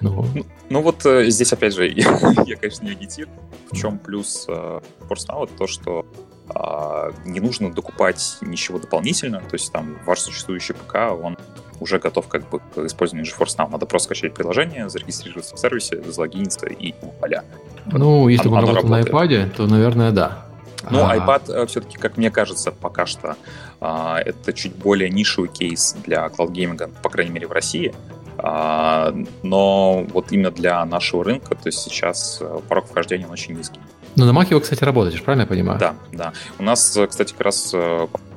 Ну, ну, ну вот э, здесь, опять же, я, я конечно, не агитирую. В чем плюс э, Force то, что э, не нужно докупать ничего дополнительно, то есть там ваш существующий ПК, он уже готов как бы к использованию GeForce Now. Надо просто скачать приложение, зарегистрироваться в сервисе, залогиниться и поля. Ну, если он, он работал на iPad, то, наверное, да. Ну, а... iPad э, все-таки, как мне кажется, пока что э, это чуть более нишевый кейс для клауд-гейминга, по крайней мере, в России. А, но вот именно для нашего рынка, то есть сейчас э, порог вхождения он очень низкий. Ну, на Mac вы, кстати, работаете, правильно я понимаю? Да, да. У нас, э, кстати, как раз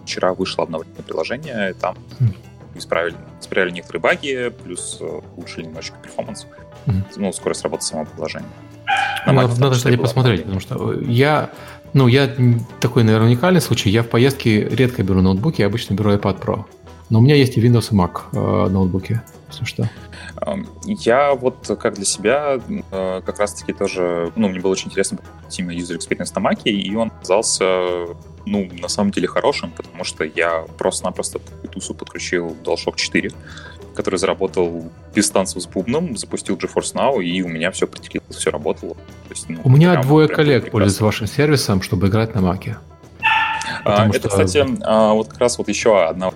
вчера вышло обновленное приложение, там mm. Исправили, исправили некоторые баги, плюс улучшили немножечко перформанс. Mm. Ну, скорость работы самого приложения. На надо, надо кстати, посмотреть, потому что я, ну, я такой, наверное, уникальный случай. Я в поездке редко беру ноутбуки, я обычно беру iPad Pro. Но у меня есть и Windows и Mac э, ноутбуки если что? Я вот как для себя э, как раз-таки тоже, ну, мне было очень интересно именно User Experience на Mac, и он оказался, ну, на самом деле хорошим, потому что я просто-напросто к Bluetooth подключил DualShock 4, который заработал без танцев с бубном, запустил GeForce Now, и у меня все притекло, все работало. То есть, ну, у меня прям, двое прям коллег пользуются вашим сервисом, чтобы играть на Маке. А, это, что... кстати, а, вот как раз вот еще одна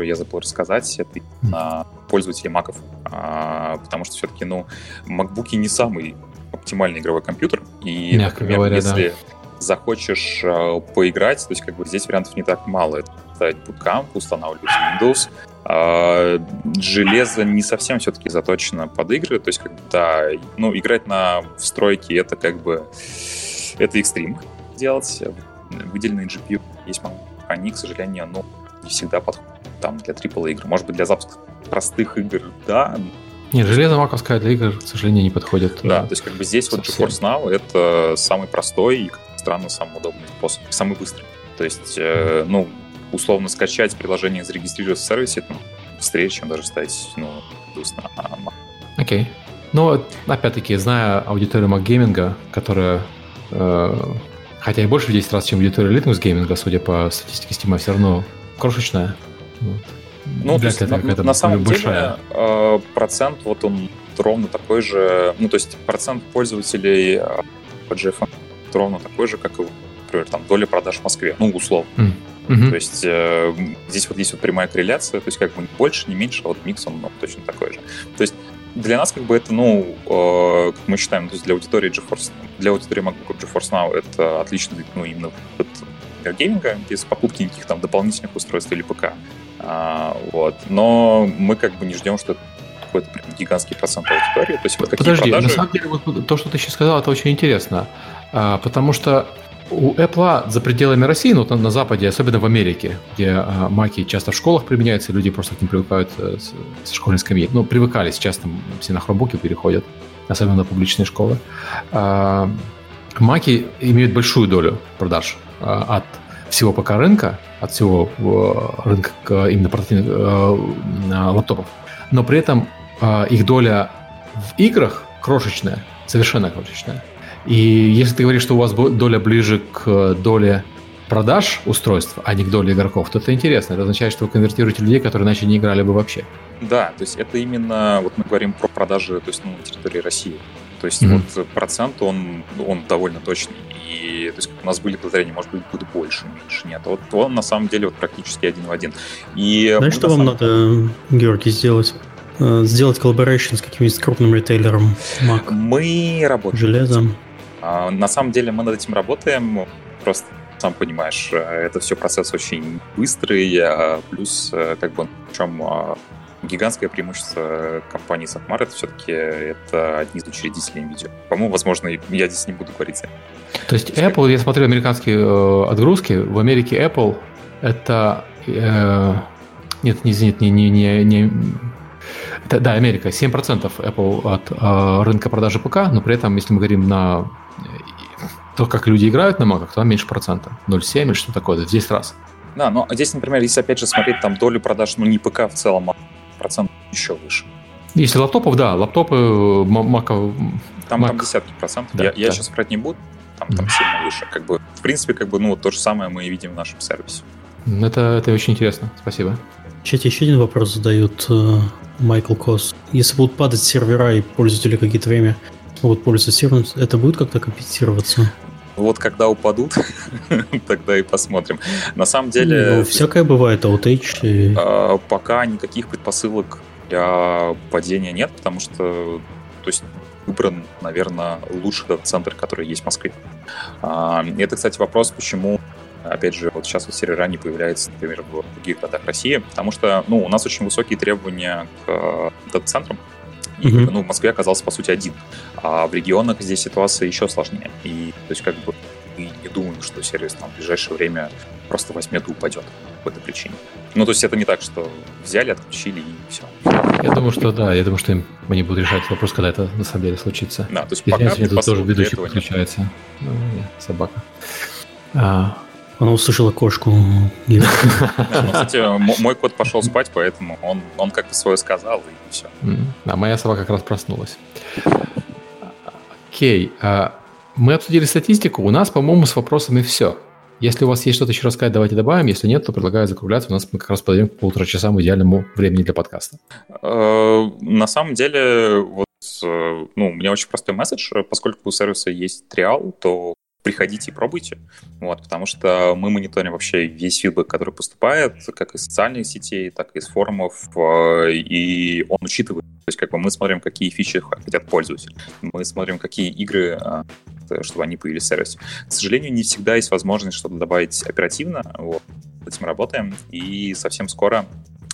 которую я забыл рассказать, это на пользователи маков. А, потому что все-таки, ну, макбуки не самый оптимальный игровой компьютер. И, Мягко например, говоря, если да. Захочешь а, поиграть, то есть как бы здесь вариантов не так мало. Это ставить Bootcamp, устанавливать Windows. А, железо не совсем все-таки заточено под игры. То есть, как бы, да, ну, играть на встройке это как бы это экстрим делать. Выделенный GPU есть они, к сожалению, ну, не всегда подходят там для AAA игр. Может быть, для запуска простых игр, да. Не, железо маковское для игр, к сожалению, не подходит. Да, то есть как бы здесь совсем. вот GeForce Now это самый простой странно, самый удобный способ, самый быстрый. То есть, э, ну, условно скачать приложение, зарегистрироваться в сервисе, это быстрее, чем даже ставить, ну, на Окей. Okay. Но, опять-таки, зная аудиторию макгейминга, которая, э, хотя и больше в 10 раз, чем аудитория Linux гейминга, судя по статистике Steam, все равно крошечная. Вот. Ну, то есть, на, на самом большая. деле, э, процент, вот он ровно такой же, ну, то есть процент пользователей э, по GFM ровно такой же, как и, например, там, доля продаж в Москве, ну, условно. Mm. Mm-hmm. То есть э, здесь вот есть вот прямая корреляция, то есть как бы больше, не меньше, а вот микс он ну, точно такой же. То есть для нас как бы это, ну, э, как мы считаем, то есть для аудитории GeForce, для аудитории MacBook GeForce Now это отлично, ну, именно от гейминга, без покупки никаких там дополнительных устройств или ПК. А, вот. Но мы как бы не ждем, что это какой-то гигантский процент аудитории. То есть вот какие Подожди, продажи... на самом деле вот то, что ты сейчас сказал, это очень интересно. А, потому что у Apple за пределами России, ну, на, Западе, особенно в Америке, где а, маки часто в школах применяются, люди просто к ним привыкают э, с, с школьной скамьи. Ну, привыкали, сейчас там все на хромбуки переходят, особенно на публичные школы. А, маки имеют большую долю продаж а, от всего пока рынка, от всего э, рынка именно э, лаптопов. Но при этом их доля в играх крошечная, совершенно крошечная. И если ты говоришь, что у вас доля ближе к доле продаж устройств, а не к доле игроков, то это интересно. Это означает, что вы конвертируете людей, которые иначе не играли бы вообще. Да, то есть это именно, вот мы говорим про продажи, то есть ну, на территории России. То есть mm-hmm. вот процент, он, он довольно точный. И то есть у нас были подозрения, может быть, будет больше, меньше. Нет, вот он на самом деле вот практически один в один. И Знаешь, что вам надо, Георгий, сделать? Э, сделать collaboration с каким-нибудь крупным ритейлером Mac. Мы работаем. Железом. А, на самом деле мы над этим работаем. Просто сам понимаешь, э, это все процесс очень быстрый, а плюс э, как бы в чем а, гигантское преимущество компании Сахмар это все-таки это одни из учредителей NVIDIA. По-моему, возможно, я здесь не буду говорить. То есть Apple, я смотрю американские э, отгрузки, в Америке Apple это... Э, нет, не, нет, не, не, не, не это, да, Америка, 7% Apple от э, рынка продажи ПК, но при этом, если мы говорим на э, то, как люди играют на то там меньше процента. 0,7 или что такое, в 10 раз. Да, но здесь, например, если опять же смотреть там долю продаж, ну не ПК в целом, а процент еще выше. Если лаптопов, да, лаптопы Мака... Там, Mac... там десятки процентов. Да, я, да. я сейчас брать не буду, там, там mm. сильно выше. Как бы, в принципе, как бы, ну, то же самое мы и видим в нашем сервисе. Это, это очень интересно. Спасибо. В чате еще один вопрос задают э, Майкл Кос. Если будут падать сервера и пользователи какие-то время могут пользоваться сервером, это будет как-то компенсироваться? Вот когда упадут, тогда и посмотрим. На самом деле... Ну, всякое бывает, outage. И... А, пока никаких предпосылок для падения нет, потому что то есть, выбран, наверное, лучший дата-центр, который есть в Москве. А, это, кстати, вопрос, почему опять же, вот сейчас вот сервера не появляются, например, в других городах России, потому что, ну, у нас очень высокие требования к э, дата-центрам, и mm-hmm. ну, в Москве оказался, по сути, один. А в регионах здесь ситуация еще сложнее. И, то есть, как бы, мы не думаем, что сервис там в ближайшее время просто возьмет и упадет по этой причине. Ну, то есть, это не так, что взяли, отключили и все. Я думаю, что да, я думаю, что им, они будут решать вопрос, когда это на самом деле случится. Да, то есть, Извините, пока тут тоже ведущий подключается. Ну, собака. А, она услышала кошку. Ну, кстати, мой кот пошел спать, поэтому он, он как-то свое сказал, и все. А моя собака как раз проснулась. Окей. А, мы обсудили статистику. У нас, по-моему, с вопросами все. Если у вас есть что-то еще рассказать, давайте добавим. Если нет, то предлагаю закругляться. У нас мы как раз подойдем к полутора часам идеальному времени для подкаста. Э, на самом деле, вот э, ну, у меня очень простой месседж. Поскольку у сервиса есть триал, то приходите и пробуйте, вот, потому что мы мониторим вообще весь фидбэк, который поступает, как из социальных сетей, так и из форумов, э, и он учитывает, то есть как бы мы смотрим, какие фичи хотят пользователи, мы смотрим, какие игры э, чтобы они появились в сервисе. К сожалению, не всегда есть возможность что-то добавить оперативно. Вот. С этим работаем. И совсем скоро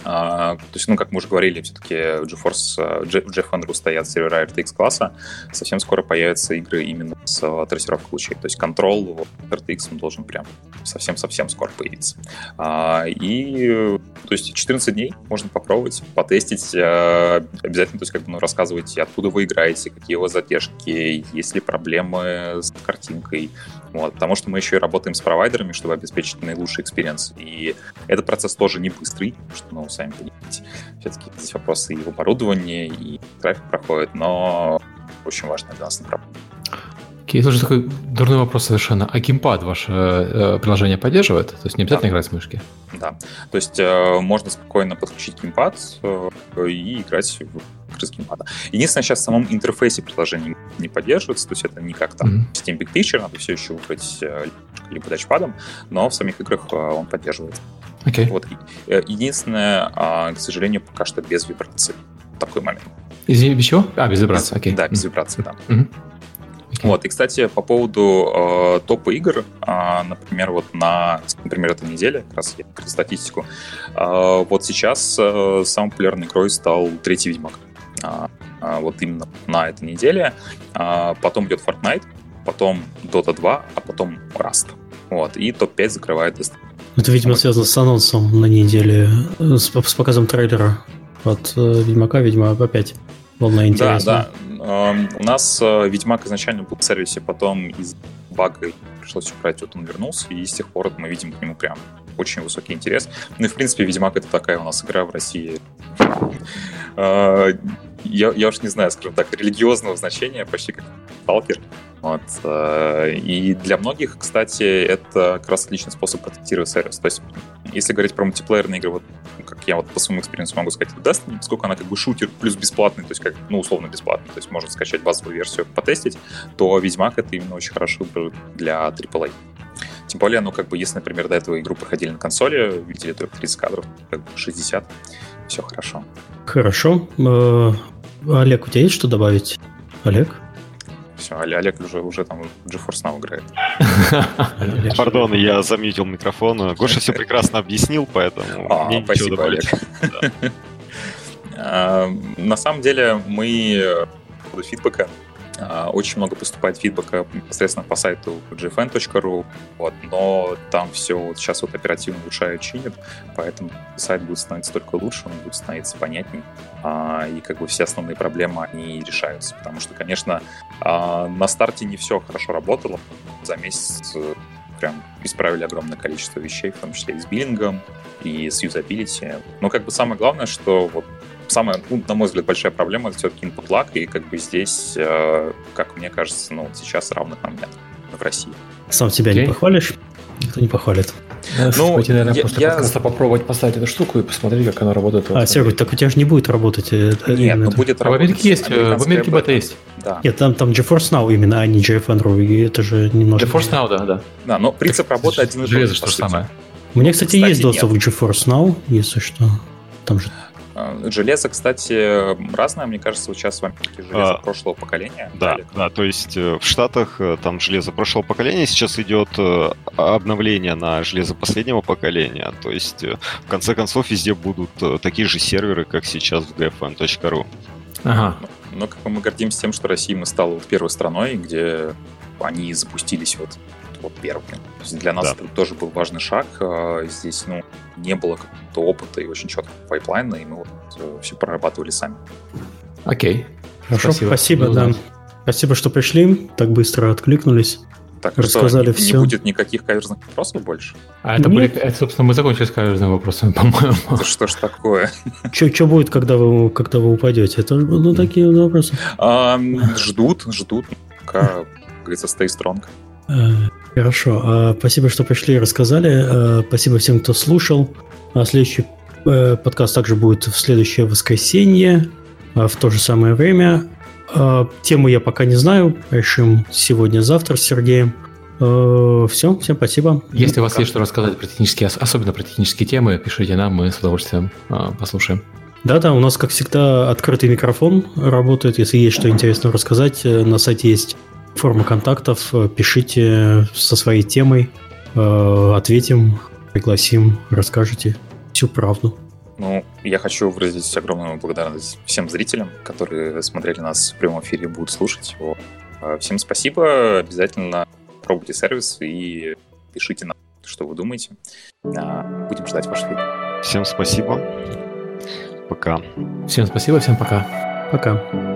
а, то есть, ну, как мы уже говорили, все-таки GeForce, Jeff Andrew стоят сервера RTX класса. Совсем скоро появятся игры именно с а, трассировкой лучей. То есть Control RTX должен прям совсем-совсем скоро появиться. А, и, то есть, 14 дней можно попробовать, потестить. Обязательно, то есть, как бы, ну, рассказывайте, откуда вы играете, какие у вас задержки, есть ли проблемы с картинкой. Вот, потому что мы еще и работаем с провайдерами, чтобы обеспечить наилучший experience. И этот процесс тоже не быстрый, что, ну, сами понимаете. Все-таки здесь вопросы и в оборудовании, и трафик проходит, но очень важно для нас направление. Окей, слушай, такой дурной вопрос совершенно. А геймпад ваше э, приложение поддерживает? То есть не обязательно да. играть с мышки? Да. То есть э, можно спокойно подключить геймпад э, и играть в с геймпада. Единственное, сейчас в самом интерфейсе приложение не поддерживается, то есть это не как там mm-hmm. Steam Big Picture, надо все еще выбрать э, либо тачпадом, но в самих играх э, он поддерживается. Okay. Вот. Э, единственное, э, к сожалению, пока что без вибрации. Такой момент. Из без чего? А, без вибрации, окей. Okay. Да, без mm-hmm. да. Mm-hmm. Вот, и, кстати, по поводу э, топа игр, э, например, вот на, например, этой неделе, как раз я открыл статистику, э, вот сейчас э, самой популярной игрой стал третий Ведьмак. Э, э, вот именно на этой неделе. Э, потом идет Fortnite, потом Dota 2, а потом Rust. Вот, и топ-5 закрывает Это, видимо, вот. связано с анонсом на неделе, э, с, с показом трейлера от э, Ведьмака, видимо, опять волна интереса. Да, да, у нас э, Ведьмак изначально был в сервисе, потом из бага пришлось убрать, вот он вернулся, и с тех пор мы видим к нему прям очень высокий интерес. Ну и, в принципе, Ведьмак — это такая у нас игра в России. Э, я, я уж не знаю, скажем так, религиозного значения, почти как сталкер. Вот. Э, и для многих, кстати, это как раз отличный способ протестировать сервис. То есть, если говорить про мультиплеерные игры, вот как я вот по своему эксперименту могу сказать, Destiny, поскольку она как бы шутер плюс бесплатный, то есть как, ну, условно бесплатный, то есть можно скачать базовую версию, потестить, то Ведьмак это именно очень хороший выбор для AAA. Тем более, ну, как бы, если, например, до этого игру проходили на консоли, видели только 30 кадров, как бы 60, все хорошо. Хорошо. Э, Олег, у тебя есть что добавить? Олег? Все, Олег уже, уже там GeForce Now играет. Пардон, я замьютил микрофон. Гоша все прекрасно объяснил, поэтому а, мне спасибо, Олег. А, на самом деле мы по фидбэка очень много поступает фидбэка непосредственно по сайту gfn.ru, вот, но там все вот сейчас вот оперативно улучшают, чинят, поэтому сайт будет становиться только лучше, он будет становиться понятней, а, и как бы все основные проблемы, они решаются, потому что, конечно, а, на старте не все хорошо работало, за месяц э, прям исправили огромное количество вещей, в том числе и с биллингом, и с юзабилити. Но как бы самое главное, что вот самая, ну, на мой взгляд, большая проблема это все-таки input lag, и как бы здесь, э, как мне кажется, ну, сейчас равных нам нет в России. Сам себя okay. не похвалишь? Никто не похвалит. Ну, пойти, наверное, я, после я... подкаста попробовать поставить эту штуку и посмотреть, как она работает. А, Серега, так у тебя же не будет работать. Это Нет, ну будет работать. В Америке есть, в Америке бета есть. Да. Нет, там, там GeForce Now именно, а не JFN.ru, и это же немножко... GeForce Now, да, да. Да, но принцип работы один и тот же. Железо что же самое. У меня, кстати, кстати есть доступ к GeForce Now, если что. Там же Э, железо, кстати, разное, мне кажется, вот сейчас с вами железо а, прошлого поколения. Да, Олег. да, то есть э, в Штатах э, там железо прошлого поколения, сейчас идет обновление на железо последнего поколения, то есть в конце концов везде будут такие же серверы, как сейчас в gfn.ru. Ага. Но, но как бы мы гордимся тем, что Россия мы стала вот первой страной, где они запустились вот вот первым. для нас да. это тоже был важный шаг. А, здесь ну, не было какого-то опыта и очень четкого pipeline'а, и мы вот э, все прорабатывали сами. Окей. Хорошо, спасибо, спасибо да. Спасибо, что пришли, так быстро откликнулись. Так, рассказали что, не, все. Не будет никаких каверзных вопросов больше? А это, были, это, собственно, мы закончили с каверзными вопросами, по-моему. Это что ж такое? Что будет, когда вы, когда вы упадете? Это ну, такие вопросы. А, ждут, ждут. Пока, как говорится, stay strong. Э, хорошо. А, спасибо, что пришли и рассказали. А, спасибо всем, кто слушал. А, следующий э, подкаст также будет в следующее воскресенье в то же самое время. Тему я пока не знаю. Решим сегодня-завтра с Сергеем. Все, всем спасибо. Если у вас есть что рассказать про технические, особенно про технические темы, пишите нам, мы с удовольствием послушаем. Да-да, у нас, как всегда, открытый микрофон работает. Если есть что интересно рассказать, э, на сайте есть форма контактов. Пишите со своей темой, э, ответим, пригласим, расскажете всю правду. Ну, я хочу выразить огромную благодарность всем зрителям, которые смотрели нас в прямом эфире и будут слушать его. Э, всем спасибо. Обязательно пробуйте сервис и пишите нам, что вы думаете. Э, будем ждать ваш фидбэк. Всем спасибо. Пока. Всем спасибо, всем пока. Пока.